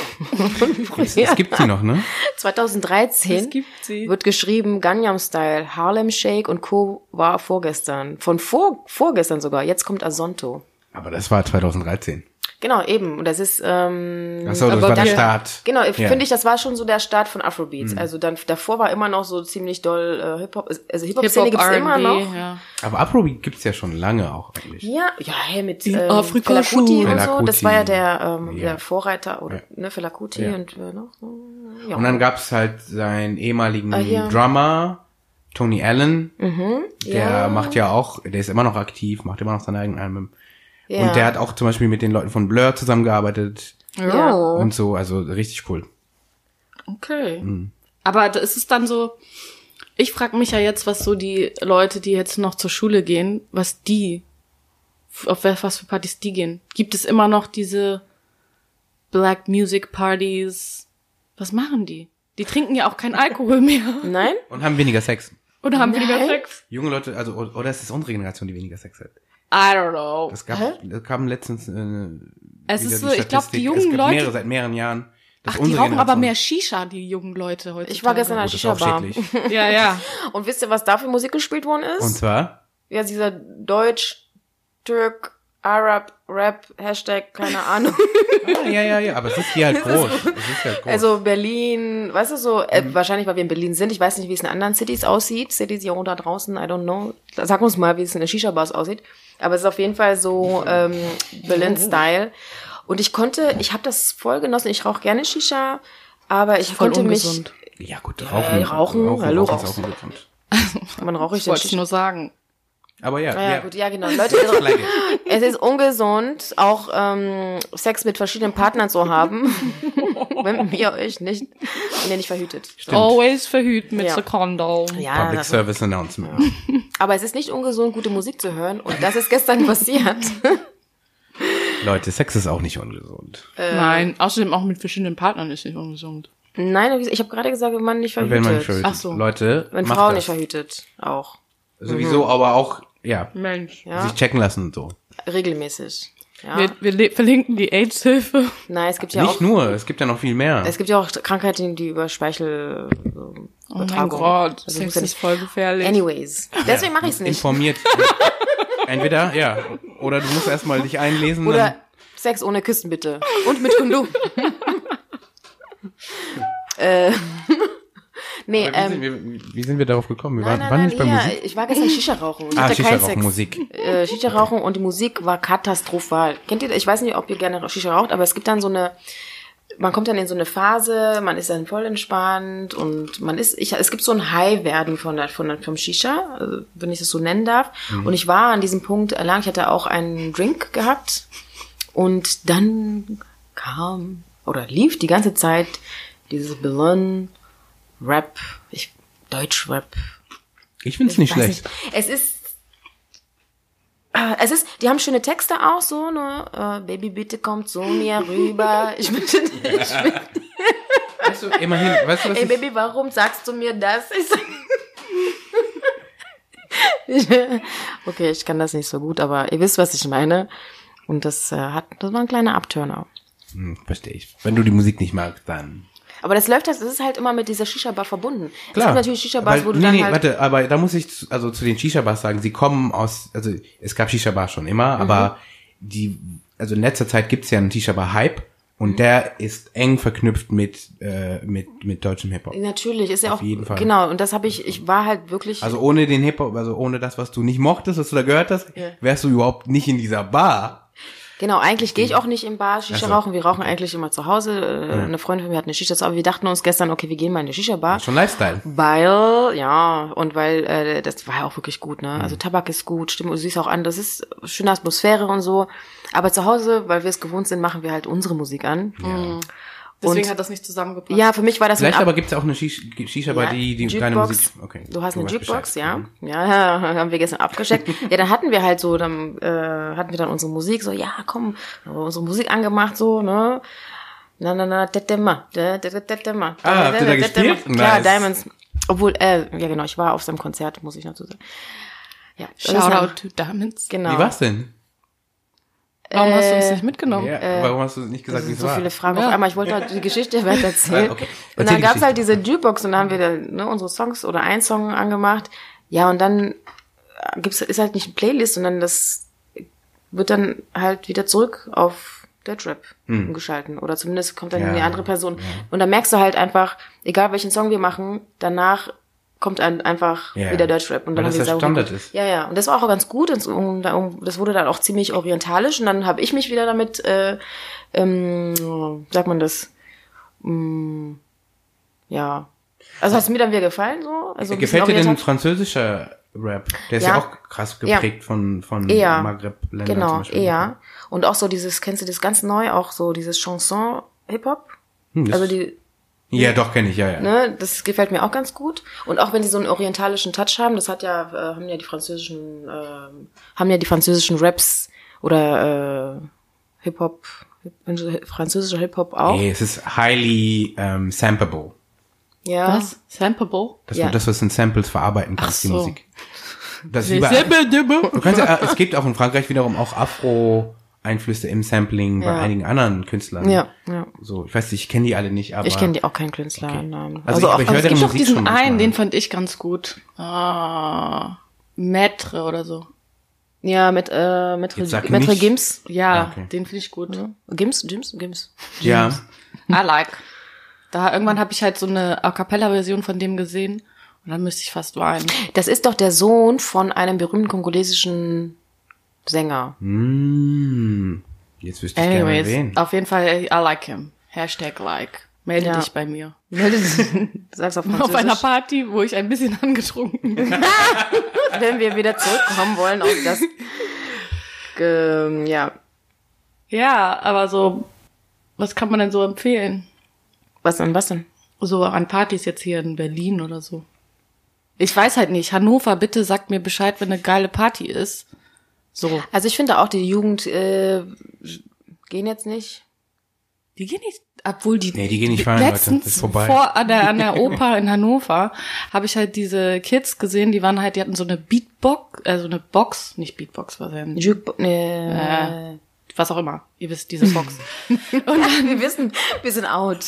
Es, es gibt sie noch, ne?
2013
Es gibt sie.
wird geschrieben Gangnam Style, Harlem Shake und Co. war vorgestern. Von vor, vorgestern sogar. Jetzt kommt Asonto.
Aber das war 2013.
Genau, eben. Und das ist, ähm,
Ach so, das
Aber
war der Start.
Genau.
Mhm.
finde ich, das war schon so der Start von Afrobeats. Also dann davor war immer noch so ziemlich doll äh, Hip-Hop. Also Hip-Hop-Szene gibt's immer noch.
Ja.
Aber Afrobeat gibt's ja schon lange auch eigentlich.
Ja, ja, hey, mit
In
ähm,
Afrika
Fela Kuti
schon.
und
Fela
so. Das war ja der, ähm,
Ja.
der Vorreiter oder
Ja.
ne, Fela Kuti
Ja.
und äh, noch so. Ja.
Und dann gab's halt seinen ehemaligen
Ah, ja.
Drummer, Tony Allen. Der
Ja.
macht ja auch, der ist immer noch aktiv, macht immer noch seine eigenen Alben.
Ja.
Und der hat auch zum Beispiel mit den Leuten von Blur zusammengearbeitet
Ja.
und so, also richtig cool.
Okay.
Mhm.
Aber da ist es dann so, ich frage mich ja jetzt, was so die Leute, die jetzt noch zur Schule gehen, was die, auf was für Partys die gehen. Gibt es immer noch diese Black Music Partys? Was machen die? Die trinken ja auch kein Alkohol mehr. (laughs)
Nein?
Und haben weniger Sex.
Oder haben weniger
Nein.
Sex?
Junge Leute, also, oder ist es unsere Generation, die weniger Sex hat?
I don't know.
Das gab, das kam letztens, äh,
Es ist so, ich glaube, die jungen
es gibt
Leute-
mehrere, seit mehreren Jahren.
Ach, die rauchen aber
Generation-
mehr Shisha, die jungen Leute heutzutage.
Ich war gestern an
Oh,
der
auch
Shisha-Bar. (laughs)
Ja, ja.
Und wisst ihr, was da für Musik gespielt worden ist?
Und zwar?
Ja, dieser Deutsch, Türk, Arab, Rap, Hashtag, keine Ahnung. (laughs)
Ah, ja, ja, ja, aber es ist hier halt (laughs) groß. Es ist halt groß.
Also Berlin, weißt du so, äh, wahrscheinlich, weil wir in Berlin sind. Ich weiß nicht, wie es in anderen Cities aussieht. Cities hier da draußen, I don't know. Sag uns mal, wie es in den Shisha-Bars aussieht. Aber es ist auf jeden Fall so ähm, Berlin-Style. Und ich konnte, ich habe das voll genossen. Ich rauche gerne Shisha, aber ich
Voll
konnte
ungesund.
ja, gut, rauchen.
Rauchen, hallo,
rauchen ist
rauchen.
auch ungesund. (laughs)
mich, man rauche ich den
Wollte ich nur sagen.
Aber ja,
Ah, ja,
ja.
gut, ja, genau. Leute, (laughs) also, es ist ungesund, auch ähm, Sex mit verschiedenen Partnern zu haben, (laughs) wenn ihr euch nicht, wenn ihr nicht verhütet.
Stimmt.
Always verhüten mit
Ja.
so Condom.
Ja,
Public
das,
Service Announcement.
Aber es ist nicht ungesund, gute Musik zu hören. Und das ist gestern (laughs) passiert.
Leute, Sex ist auch nicht ungesund.
Nein, außerdem auch mit verschiedenen Partnern ist nicht ungesund.
Nein, ich habe gerade gesagt, wenn man nicht verhütet.
Wenn man nicht verhütet.
Ach so.
Leute,
Wenn
macht
Frau
das.
nicht verhütet, auch.
Sowieso, aber auch, ja,
Mensch.
Ja,
sich checken lassen und so.
regelmäßig. Ja.
Wir, wir verlinken die AIDS-Hilfe.
Nein, es gibt ja
Nicht
auch
nur, es gibt ja noch viel mehr.
es gibt ja auch Krankheiten, die über Speichel äh,
Oh
Übertragung.
Gott,
Also ja
ist
nicht-
voll gefährlich.
Anyways, deswegen mache ich es nicht.
Informiert. (laughs) Entweder, ja, oder du musst erstmal dich einlesen.
Oder Sex ohne Küssen bitte und mit Kondom. (laughs) äh, nee,
wie,
ähm,
sind wir, wie sind wir darauf gekommen? Wir
nein,
waren,
nein,
waren
nein,
nicht bei
ja,
Musik.
ich war gestern Shisha rauchen. Ich
Ah, Shisha rauchen. Musik.
Äh, Shisha rauchen und die Musik war katastrophal. Kennt ihr, ich weiß nicht, ob ihr gerne Shisha raucht, aber es gibt dann so eine, man kommt dann in so eine Phase, man ist dann voll entspannt und man ist, ich, es gibt so ein High-Werden von der, von der, vom Shisha, also, wenn ich das so nennen darf. Und ich war an diesem Punkt erlangt, ich hatte auch einen Drink gehabt und dann kam oder lief die ganze Zeit dieses Berlin Rap, ich, Deutsch-Rap,
Ich find's nicht
weiß
schlecht.
nicht. Es ist. äh, Es ist, die haben schöne Texte auch so, ne? Äh, Baby, bitte komm zu mir rüber. (laughs) Ich möchte dich.
Weißt du, immerhin, weißt du, was
Ey,
ich,
Baby, warum sagst du mir das? Ich (laughs) okay, ich kann das nicht so gut, aber ihr wisst, was ich meine. Und das äh, hat, das war ein kleiner Abturner.
hm, verstehe ich. Wenn du die Musik nicht magst, dann.
Aber das läuft, das ist halt immer mit dieser Shisha-Bar verbunden. Es
Klar.
gibt natürlich Shisha-Bars, wo du
nee,
dann
nee,
halt.
warte, aber da muss ich zu, also zu den Shisha-Bars sagen, sie kommen aus, also es gab Shisha-Bars schon immer,
Mhm.
aber die, also in letzter Zeit gibt's ja einen Shisha-Bar-Hype und
Mhm.
der ist eng verknüpft mit, äh, mit, mit deutschem Hip-Hop.
Natürlich, ist ja
Auf
auch.
jeden Fall.
Genau, und das habe ich, ich war halt wirklich.
Also ohne den Hip-Hop, also ohne das, was du nicht mochtest, was du da gehört hast, wärst du überhaupt nicht in dieser Bar.
Genau, eigentlich gehe ich auch nicht im Bar Shisha
so.
rauchen. Wir rauchen eigentlich immer zu Hause. Äh, Eine Freundin von mir hat eine Shisha zu, aber wir dachten uns gestern, okay, wir gehen mal in eine Shisha-Bar.
Schon Lifestyle.
Weil, ja, und weil, äh, das war ja auch wirklich gut, ne?
Mhm.
Also Tabak ist gut, Stimmung, du siehst auch an, das ist schöne Atmosphäre und so. Aber zu Hause, weil wir es gewohnt sind, machen wir halt unsere Musik an.
Deswegen
Und-
hat das nicht zusammengepasst.
Ja, für mich war das
Vielleicht aber gibt's ja auch eine Shish- Shisha-Bar,
Ja,
die, die
Jukebox.
deine Musik, okay.
Du hast eine
weißt
Jukebox, ja.
Mhm.
ja. Ja, (laughs) haben wir gestern abgecheckt. ja, dann hatten wir halt so, dann äh, hatten wir dann unsere Musik, so, ja, komm, unsere Musik angemacht, so, ne? Na, na, na, da, tetema.
Ah, habt ihr da gespielt?
Klar. Diamonds. Obwohl, äh, ja genau, ich war auf seinem Konzert, muss ich dazu sagen. Ja,
Shoutout to Diamonds.
Genau.
Wie war's denn?
Warum hast du uns
Äh,
nicht mitgenommen?
Ja, warum hast du nicht gesagt, wie es
so
war?
viele Fragen
Ja.
auf einmal. Ich wollte halt die Geschichte (laughs) weiter erzählen.
Ah, okay.
Und
Erzähl
dann
die
gab's halt diese Jukebox und dann haben wir da, ne, unsere Songs oder ein Song angemacht. Ja, und dann äh, gibt's ist halt nicht eine Playlist, sondern das wird dann halt wieder zurück auf Deutschrap umgeschalten. Oder zumindest kommt dann
Hm. Ja,
eine andere Person. Und dann merkst du halt einfach, egal welchen Song wir machen, danach kommt ein, einfach
Ja.
wieder Deutschrap. Und dann
Weil
haben
das
wir
der
sauber
Standard ist.
Ja, ja. Und das war auch ganz gut. Und das wurde dann auch ziemlich orientalisch. Und dann habe ich mich wieder damit, äh, ähm, sagt man das, mm, ja. Also hat es mir dann wieder gefallen so? Also
Gefällt dir
bisschen
denn französischer Rap? Der ist ja,
Ja.
auch krass geprägt von, von
Eher.
Maghreb-Ländern zum
Genau,
Beispiel.
eher. Und auch so dieses, kennst du das ganz neu, auch so dieses Chanson-Hip-Hop?
Hm, das-
Also die,
Ja, doch, kenne ich, ja, ja.
ne, das gefällt mir auch ganz gut. Und auch wenn sie so einen orientalischen Touch haben, das hat ja, äh, haben ja die französischen, ähm, haben ja die französischen Raps oder äh, Hip-Hop, Hip- französischer Hip-Hop auch.
Nee, es ist highly ähm, sampleable.
Ja.
Was? Sampleable?
Das
Ja.
das, was in Samples verarbeiten kannst, die
so.
Musik. Das ist überall. Du kannst ja, äh, es gibt auch in Frankreich wiederum auch Afro-Einflüsse im Sampling bei
Ja.
einigen anderen Künstlern.
Ja, ja.
So, ich weiß nicht, ich kenne die alle nicht, aber.
Ich kenne die auch keinen Künstlernamen.
Also, ich, aber ich
Aber
höre
es gibt doch
Musik
diesen einen, den fand ich ganz gut. Ah, Maître oder so.
Ja, mit, äh, mit, mit Gims.
Ja,
Ah, okay.
den finde ich gut.
Gims, Gims, Gims.
Ja.
I like. Da irgendwann habe ich halt so eine A cappella-Version von dem gesehen und dann müsste ich fast weinen.
Das ist doch der Sohn von einem berühmten kongolesischen Sänger.
Hm. Jetzt wüsste ich gerne
Anyways,
wen.
auf jeden Fall, I like him. Hashtag like. Melde
Ja.
dich bei mir. (laughs)
Sag's auf
Auf einer. Party, wo ich ein bisschen angetrunken bin. (laughs)
Wenn wir wieder zurückkommen wollen auf das, ähm, ja,
ja, aber so, was kann man denn so empfehlen?
was denn, was denn?
So an Partys jetzt hier in Berlin oder so. Ich weiß halt nicht. Hannover, bitte sagt mir Bescheid, wenn eine geile Party ist. So.
Also ich finde auch, die Jugend, äh, gehen jetzt nicht.
Die gehen nicht, obwohl die.
Nee, die gehen nicht feiern, Leute.
Letztens
Das ist vorbei.
vor an der, an der Oper in Hannover habe ich halt diese Kids gesehen, die waren halt, die hatten so eine Beatbox, also eine Box, nicht Beatbox, was ja ein,
Juke, nee.
äh, was auch immer. Ihr wisst, diese Box. (laughs)
wir wissen, wir sind out.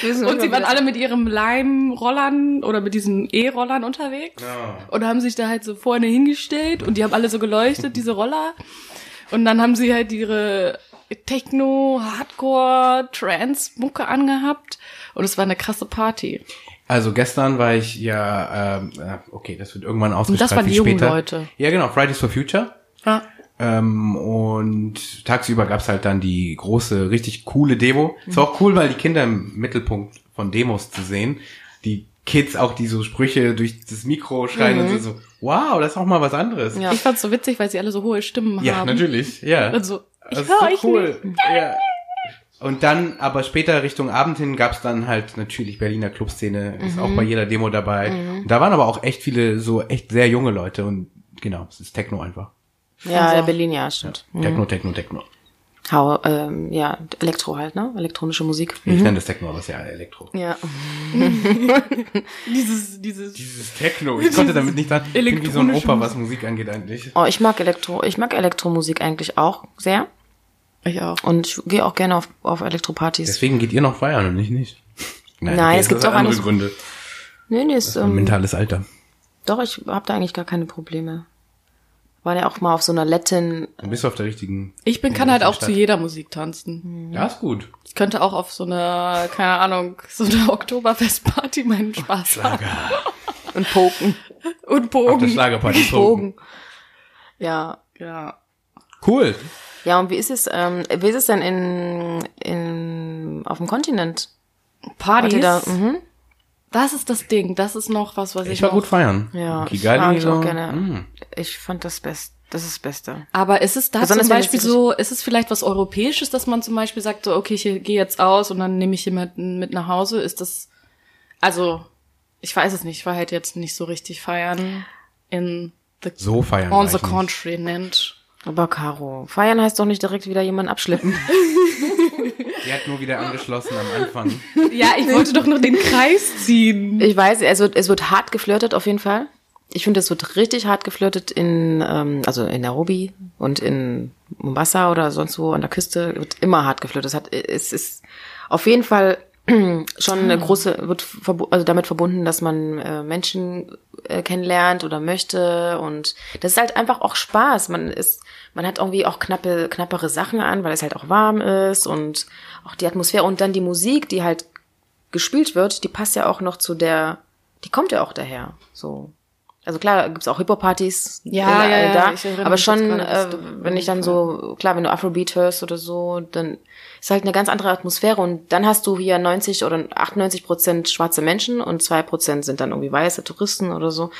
Wir wissen
Und sie waren alle mit ihrem Leimrollern oder mit diesen E-Rollern unterwegs und haben sich da halt so vorne hingestellt und die haben alle so geleuchtet, diese Roller. Und dann haben sie halt ihre Techno, Hardcore, Trance-Mucke angehabt und es war eine krasse Party.
Also gestern war ich ja, ähm, äh, okay, das wird irgendwann ausgestrahlt.
das waren die jungen
später.
Leute.
Ja, genau, Fridays for Future.
Ja.
Ähm, und tagsüber gab's halt dann die große, richtig coole Demo. Es war auch cool, weil die Kinder im Mittelpunkt von Demos zu sehen. Die Kids auch, die so Sprüche durch das Mikro schreien und so, so, wow, das ist auch mal was anderes.
Ja.
Ich fand's so witzig, weil sie alle so hohe Stimmen
Ja,
haben.
natürlich, ja.
Also, ich
Das ist
euch
so cool. Ja. Und dann, aber später Richtung Abend hin gab's dann halt natürlich Berliner Clubszene, ist auch bei jeder Demo dabei. Und da waren aber auch echt viele so echt sehr junge Leute und genau, es ist Techno einfach.
Ja, ja, Berlin, ja, stimmt.
Techno, Techno, Techno.
Hau, ähm, ja, Elektro halt, ne? Elektronische Musik.
Ich nenne das Techno, aber es ist ja Elektro.
Ja. (laughs)
Dieses, dieses.
Dieses Techno, ich konnte damit nicht sagen, ich bin wie so ein
Elektronische
Opa, was Musik angeht eigentlich.
Oh, ich mag Elektro, ich mag Elektromusik eigentlich auch sehr.
Ich auch.
Und ich gehe auch gerne auf, auf Elektropartys.
Deswegen geht ihr noch feiern und ich nicht.
Nein, es
das
gibt auch
andere Gründe.
Nee, nee, ist,
Ein
ähm,
mentales Alter.
doch, ich habe da eigentlich gar keine Probleme. War ja auch mal auf so einer Latin,
Dann bist du auf der richtigen.
Ich bin,
in
kann halt auch
richtigen
zu
Stadt.
jeder Musik tanzen.
Ja, ist gut.
Ich könnte auch auf so einer, keine Ahnung, so einer (laughs) Oktoberfestparty meinen Spaß haben. (laughs)
und Poken.
Und
Auf der
Bogen.
Schlagerparty.
Bogen. Ja.
Ja.
Cool.
Ja, und wie ist es, ähm, wie ist es denn in, in, auf dem Kontinent?
Partys.
da, mhm.
Das ist das Ding. Das ist noch was, was ich,
Ich war
noch,
gut feiern.
Ja, ich
Kigali
mag
so.
auch gerne.
Mm.
Ich fand das best, das ist das Beste.
Aber ist es da
Besonders
zum Beispiel so, ist es vielleicht was Europäisches, dass man zum Beispiel sagt, so, okay, ich gehe jetzt aus und dann nehme ich jemanden mit nach Hause? Ist das, also, ich weiß es nicht, ich war halt jetzt nicht so richtig feiern in the,
So feiern.
on the
ich nicht.
continent.
Aber Caro, feiern heißt doch nicht direkt wieder jemanden abschleppen. (laughs)
Die hat nur wieder angeschlossen am Anfang. (laughs)
Ja, ich wollte doch nur den Kreis ziehen.
Ich weiß, es wird, es wird hart geflirtet auf jeden Fall. Ich finde, es wird richtig hart geflirtet in, ähm, also in Nairobi und in Mombasa oder sonst wo an der Küste wird immer hart geflirtet. Es hat, es ist auf jeden Fall (clears throat) schon eine große, wird verbu also damit verbunden, dass man äh, Menschen äh, kennenlernt oder möchte und das ist halt einfach auch Spaß. Man ist, man hat irgendwie auch knappe, knappere Sachen an, weil es halt auch warm ist und auch die Atmosphäre und dann die Musik, die halt gespielt wird, die passt ja auch noch zu der, die kommt ja auch daher, so. Also klar, gibt's auch Hip-Hop-Partys
Ja,
in-
ja, ja,
da,
erinnere
aber schon, äh, wenn ich dann so, klar, wenn du Afrobeat hörst oder so, dann ist halt eine ganz andere Atmosphäre und dann hast du hier 90 oder 98 Prozent schwarze Menschen und zwei Prozent sind dann irgendwie weiße Touristen oder so.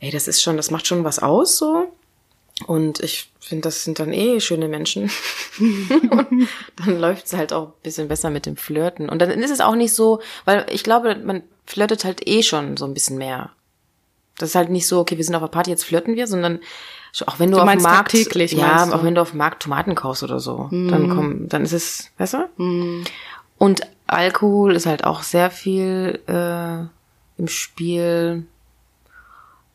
Ey, das ist schon, das macht schon was aus, so. Und ich finde, das sind dann eh schöne Menschen. Und (laughs) dann läuft's halt auch ein bisschen besser mit dem Flirten. Und dann ist es auch nicht so, weil ich glaube, man flirtet halt eh schon so ein bisschen mehr. Das ist halt nicht so, okay, wir sind auf einer Party, jetzt flirten wir, sondern auch wenn du,
Du
auf dem Markt,
tagtäglich,
ja, auch wenn du auf dem Markt Tomaten kaufst oder so, dann komm, dann ist es, weißt du? Und Alkohol ist halt auch sehr viel äh, im Spiel.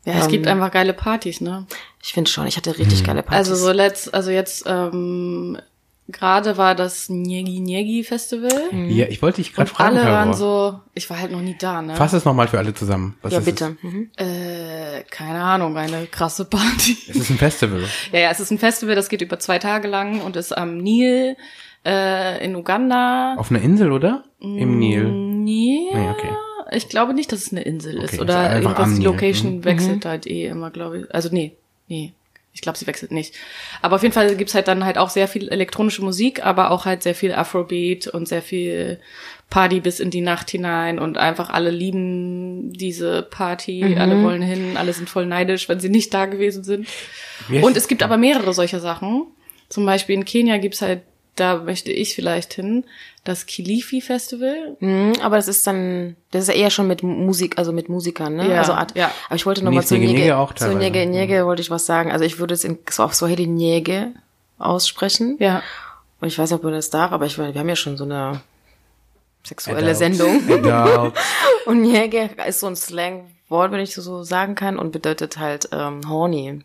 Ja, es gibt einfach geile Partys, ne?
Ich finde schon, ich hatte richtig geile Partys.
Also so letzt, also jetzt ähm, gerade war das Njegi Njegi Festival.
Ja, ich wollte dich gerade fragen,
alle waren so, ich war halt noch nie da, ne?
Fass es nochmal für alle zusammen. Was
ja,
ist
bitte. Mhm.
Äh, keine Ahnung, eine krasse Party.
Es? es ist ein Festival. (laughs)
Ja, ja, es ist ein Festival, das geht über zwei Tage lang und ist am Nil äh, in Uganda.
Auf einer Insel, oder? Im Nil.
Nee,
Nee, okay.
Ich glaube nicht, dass es eine Insel
Okay,
ist. Oder irgendwas, die. Location
Mhm.
wechselt halt eh immer, glaube ich. Also nee, nee. Ich glaube, sie wechselt nicht. Aber auf jeden Fall gibt's halt dann halt auch sehr viel elektronische Musik, aber auch halt sehr viel Afrobeat und sehr viel Party bis in die Nacht hinein und einfach alle lieben diese Party,
Mhm.
alle wollen hin, alle sind voll neidisch, wenn sie nicht da gewesen sind.
Heißt
Und es gibt aber mehrere solcher Sachen. Zum Beispiel in Kenia gibt's halt, da möchte ich vielleicht hin, das Kilifi Festival.
Mhm, aber das ist dann, das ist ja eher schon mit Musik, also mit Musikern, ne?
Ja,
also Art,
ja.
Aber ich wollte nochmal zu
auch
zu
teilweise.
Nyege, Nyege wollte ich was sagen. Also ich würde es in, so auf Swahili Nyege aussprechen.
Ja.
Und ich weiß nicht, ob man das darf, aber ich meine, wir haben ja schon so eine sexuelle
Adult.
Sendung.
Adult. (laughs)
Und Jäger ist so ein Slangwort, wenn ich so sagen kann, und bedeutet halt ähm, horny.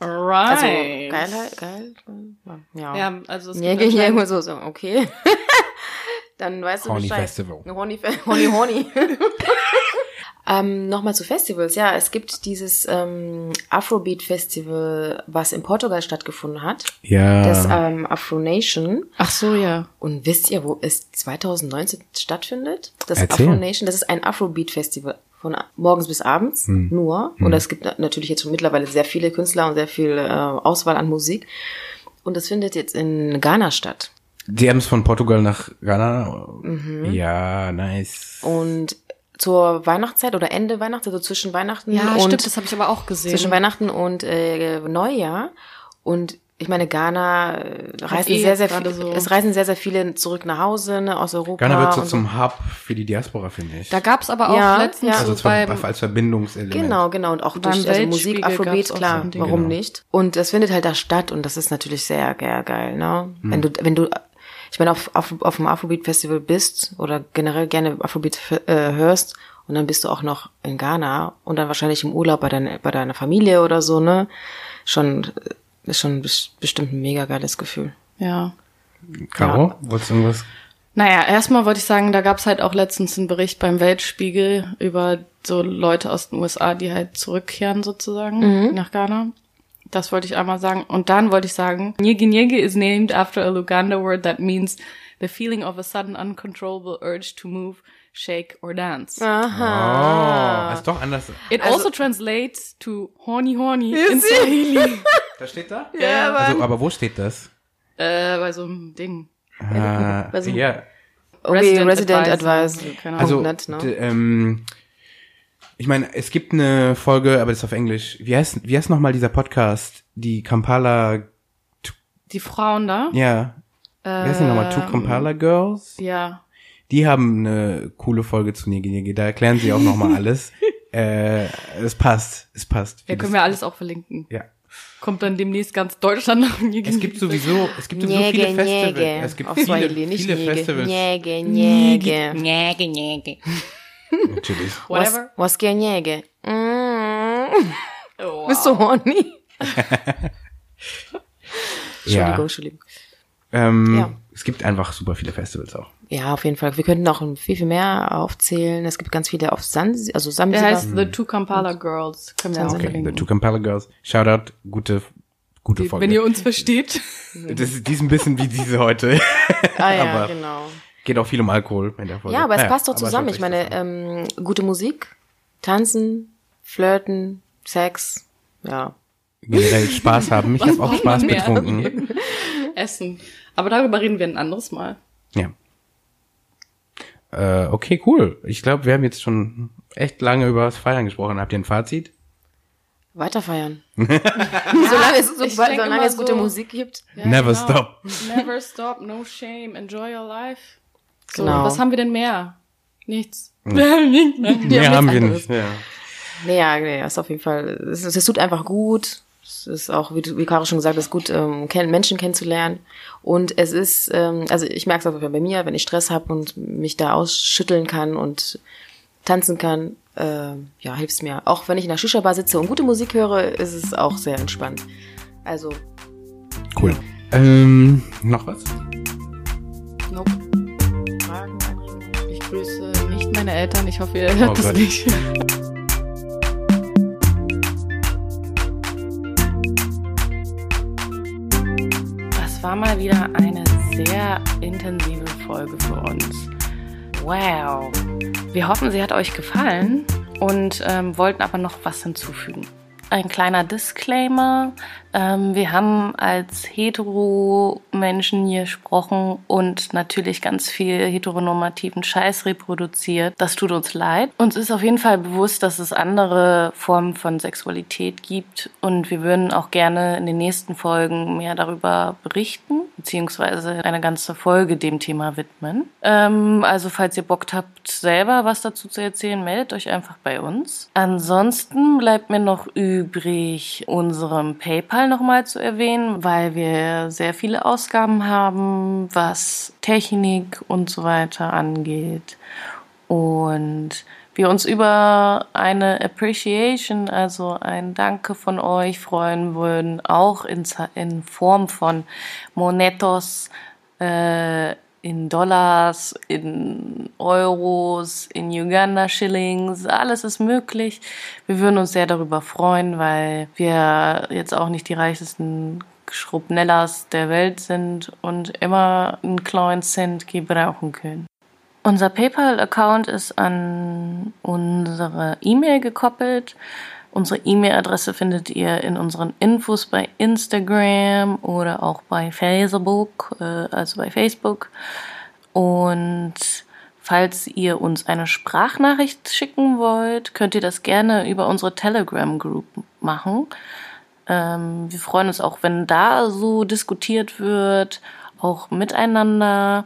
Right.
Also geil, geil, ja.
Ja, also es gibt
Jäger,
anscheinend-
Jäger, so, so, okay. (laughs) Dann weißt du
Horny
Bescheid.
Festival.
Horny, Fe- horny, horny. (laughs) ähm, Nochmal zu Festivals. Ja, es gibt dieses ähm, Afrobeat-Festival, was in Portugal stattgefunden hat.
Ja.
Das ähm, Afro Nation.
Ach so, ja.
Und wisst ihr, wo es 2019 stattfindet? Das
Erzähl.
Afro Nation, das ist ein Afrobeat-Festival von morgens bis abends
Hm.
nur. Und es gibt na- natürlich jetzt schon mittlerweile sehr viele Künstler und sehr viel äh, Auswahl an Musik. Und das findet jetzt in Ghana statt.
Die haben es von Portugal nach Ghana.
Mhm.
Ja, nice.
Und zur Weihnachtszeit oder Ende Weihnachten, also zwischen Weihnachten
Ja,
und
stimmt, das habe ich aber auch gesehen.
zwischen Weihnachten und äh, Neujahr. Und ich meine, Ghana äh, reisen
eh
sehr, sehr viele,
so-
es reisen sehr, sehr viele zurück nach Hause, ne, aus Europa.
Ghana wird so zum Hub für die Diaspora, finde ich.
Da gab's aber auch
Ja,
letztens
ja.
also
so beim,
als Verbindungselement.
Genau, genau. Und auch
Beim
durch also Musik, Afrobeat, klar, warum
Genau.
nicht? Und das findet halt da statt und das ist natürlich sehr, sehr geil, ne? Wenn du, wenn du, ich meine, auf, auf, auf dem Afrobeat-Festival bist oder generell gerne Afrobeat äh, hörst und dann bist du auch noch in Ghana und dann wahrscheinlich im Urlaub bei, deiner bei deiner Familie oder so, ne? Schon, äh, ist schon bes- bestimmt ein mega geiles Gefühl.
ja.
Caro, wolltest du irgendwas?
Naja, erstmal wollte ich sagen, da gab's halt auch letztens einen Bericht beim Weltspiegel über so Leute aus den USA, die halt zurückkehren sozusagen nach Ghana. Das wollte ich einmal sagen. Und dann wollte ich sagen, Nyege Nyege is named after a Luganda word that means the feeling of a sudden uncontrollable urge to move, shake or dance.
Oh, ist doch anders.
It
Also-
also translates to horny horny in Swahili. (laughs)
Das steht da?
Ja,
Also, aber wo steht das?
äh, bei so einem Ding.
Ah,
Also-
ja.
Okay,
Resident
Resident,
Advisor.
Advice.
Keine Ahnung.
Also,
Net, ne?
d- ähm, ich meine, es gibt eine Folge, aber das ist auf Englisch. Wie heißt, wie heißt nochmal dieser Podcast? Die Kampala,
Die Frauen da?
ja. Wie heißt die nochmal? Two
Ähm,
Kampala Girls?
Ja.
Die haben eine coole Folge zu Nigi Nigi. Da erklären sie auch nochmal alles. (laughs) äh, es passt, es passt.
Ja, können wir alles auch verlinken.
Ja.
Kommt dann demnächst ganz Deutschland nach Nyege
Es gibt sowieso, es gibt sowieso
Njäge,
viele Festivals.
Njäge.
Es gibt
Auf
viele,
Swahili, nicht
viele
Njäge.
Festivals.
Njäge, Njäge.
Nyege, Nyege.
Natürlich. (laughs)
Whatever.
Was, was geht Njäge? Mm.
Wow. (laughs)
Bist du horny? Entschuldigung,
Ja.
Entschuldigung.
Ähm,
Ja.
Es gibt einfach super viele Festivals auch.
Ja, auf jeden Fall. Wir könnten auch viel, viel mehr aufzählen. Es gibt ganz viele auf Sansi, also
Der
Sansibar.
heißt The Two Kampala Girls. Können wir
Okay, the. Two Kampala Girls. Shoutout, gute, gute Folge.
Wenn ihr uns versteht. (laughs)
das ist, die ist ein bisschen wie diese heute.
ah (laughs) ja,
aber-
genau.
Geht auch viel um Alkohol in der Folge.
Ja, aber es
Naja,
passt doch
aber
zusammen. Ich meine, ähm, gute Musik, Tanzen, Flirten, Sex, ja.
generell Spaß haben. Ich habe auch Spaß getrunken. (laughs)
Essen. Aber darüber reden wir ein anderes Mal.
Ja. Äh, okay, cool. Ich glaube, wir haben jetzt schon echt lange über das Feiern gesprochen. Habt ihr ein Fazit?
Weiter feiern. (laughs) solange es, so, solange es gute
so-
Musik gibt.
Ja,
Never
genau.
stop.
Never stop, no shame, enjoy your life. So,
Genau.
was haben wir denn mehr? Nichts. (laughs)
Mehr haben wir nicht. Ja.
Nee, ja, nee, ist auf jeden Fall, es, es tut einfach gut. Es ist auch, wie, du- wie Caro schon gesagt hat, es gut, ähm, kenn, Menschen kennenzulernen. Und es ist, ähm, also ich merke es auch bei mir, wenn ich Stress habe und mich da ausschütteln kann und tanzen kann, äh, ja, hilft's mir. Auch wenn ich in der Shisha-Bar sitze und gute Musik höre, ist es auch sehr entspannt. Also,
Cool. Ähm, noch was?
Nope. Fragen, Anregungen? Ich grüße nicht meine Eltern. Ich hoffe, ihr hört
Oh
das
Gott.
nicht. (laughs) Das war mal wieder eine sehr intensive Folge für uns. Wow. Wir hoffen, sie hat euch gefallen und ähm, wollten aber noch was hinzufügen. Ein kleiner Disclaimer. Ähm, wir haben als Hetero-Menschen hier gesprochen und natürlich ganz viel heteronormativen Scheiß reproduziert. Das tut uns leid. Uns ist auf jeden Fall bewusst, dass es andere Formen von Sexualität gibt und wir würden auch gerne in den nächsten Folgen mehr darüber berichten, beziehungsweise eine ganze Folge dem Thema widmen. Ähm, also falls ihr Bock habt, selber was dazu zu erzählen, meldet euch einfach bei uns. Ansonsten bleibt mir noch übrig, unserem PayPal nochmal zu erwähnen, weil wir sehr viele Ausgaben haben, was Technik und so weiter angeht. Und wir uns über eine Appreciation, also ein Danke von euch freuen würden, auch in, in Form von Monetos, äh, in Dollars, in Euros, in Uganda Shillings, alles ist möglich. Wir würden uns sehr darüber freuen, weil wir jetzt auch nicht die reichsten Schrubnellas der Welt sind und immer einen kleinen Cent gebrauchen können. Unser PayPal-Account ist an unsere E-Mail gekoppelt. Unsere E-Mail-Adresse findet ihr in unseren Infos bei Instagram oder auch bei Facebook, äh, also bei Facebook. Und falls ihr uns eine Sprachnachricht schicken wollt, könnt ihr das gerne über unsere Telegram-Group machen. Ähm, wir freuen uns auch, wenn da so diskutiert wird, auch miteinander.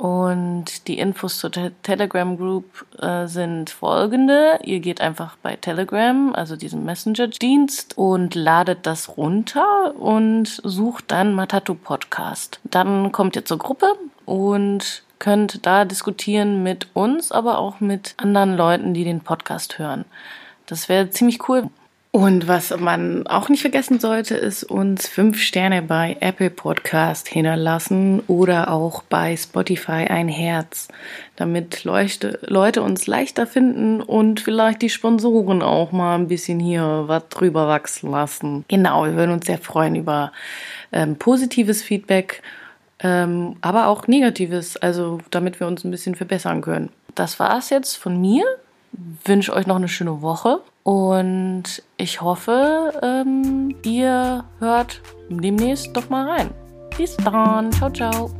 Und die Infos zur Te Telegram Group äh, sind folgende. Ihr geht einfach bei Telegram, also diesem Messenger-Dienst, und ladet das runter und sucht dann Matatu Podcast. Dann kommt ihr zur Gruppe und könnt da diskutieren mit uns, aber auch mit anderen Leuten, die den Podcast hören. Das wäre ziemlich cool. Und was man auch nicht vergessen sollte, ist uns fünf Sterne bei Apple Podcast hinterlassen oder auch bei Spotify ein Herz, damit Leuchte, Leute uns leichter finden und vielleicht die Sponsoren auch mal ein bisschen hier was drüber wachsen lassen. Genau, wir würden uns sehr freuen über ähm, positives Feedback, ähm, aber auch negatives, also damit wir uns ein bisschen verbessern können. Das war's jetzt von mir. Wünsche euch noch eine schöne Woche und ich hoffe, ähm, ihr hört demnächst doch mal rein. Bis dann. Ciao, ciao.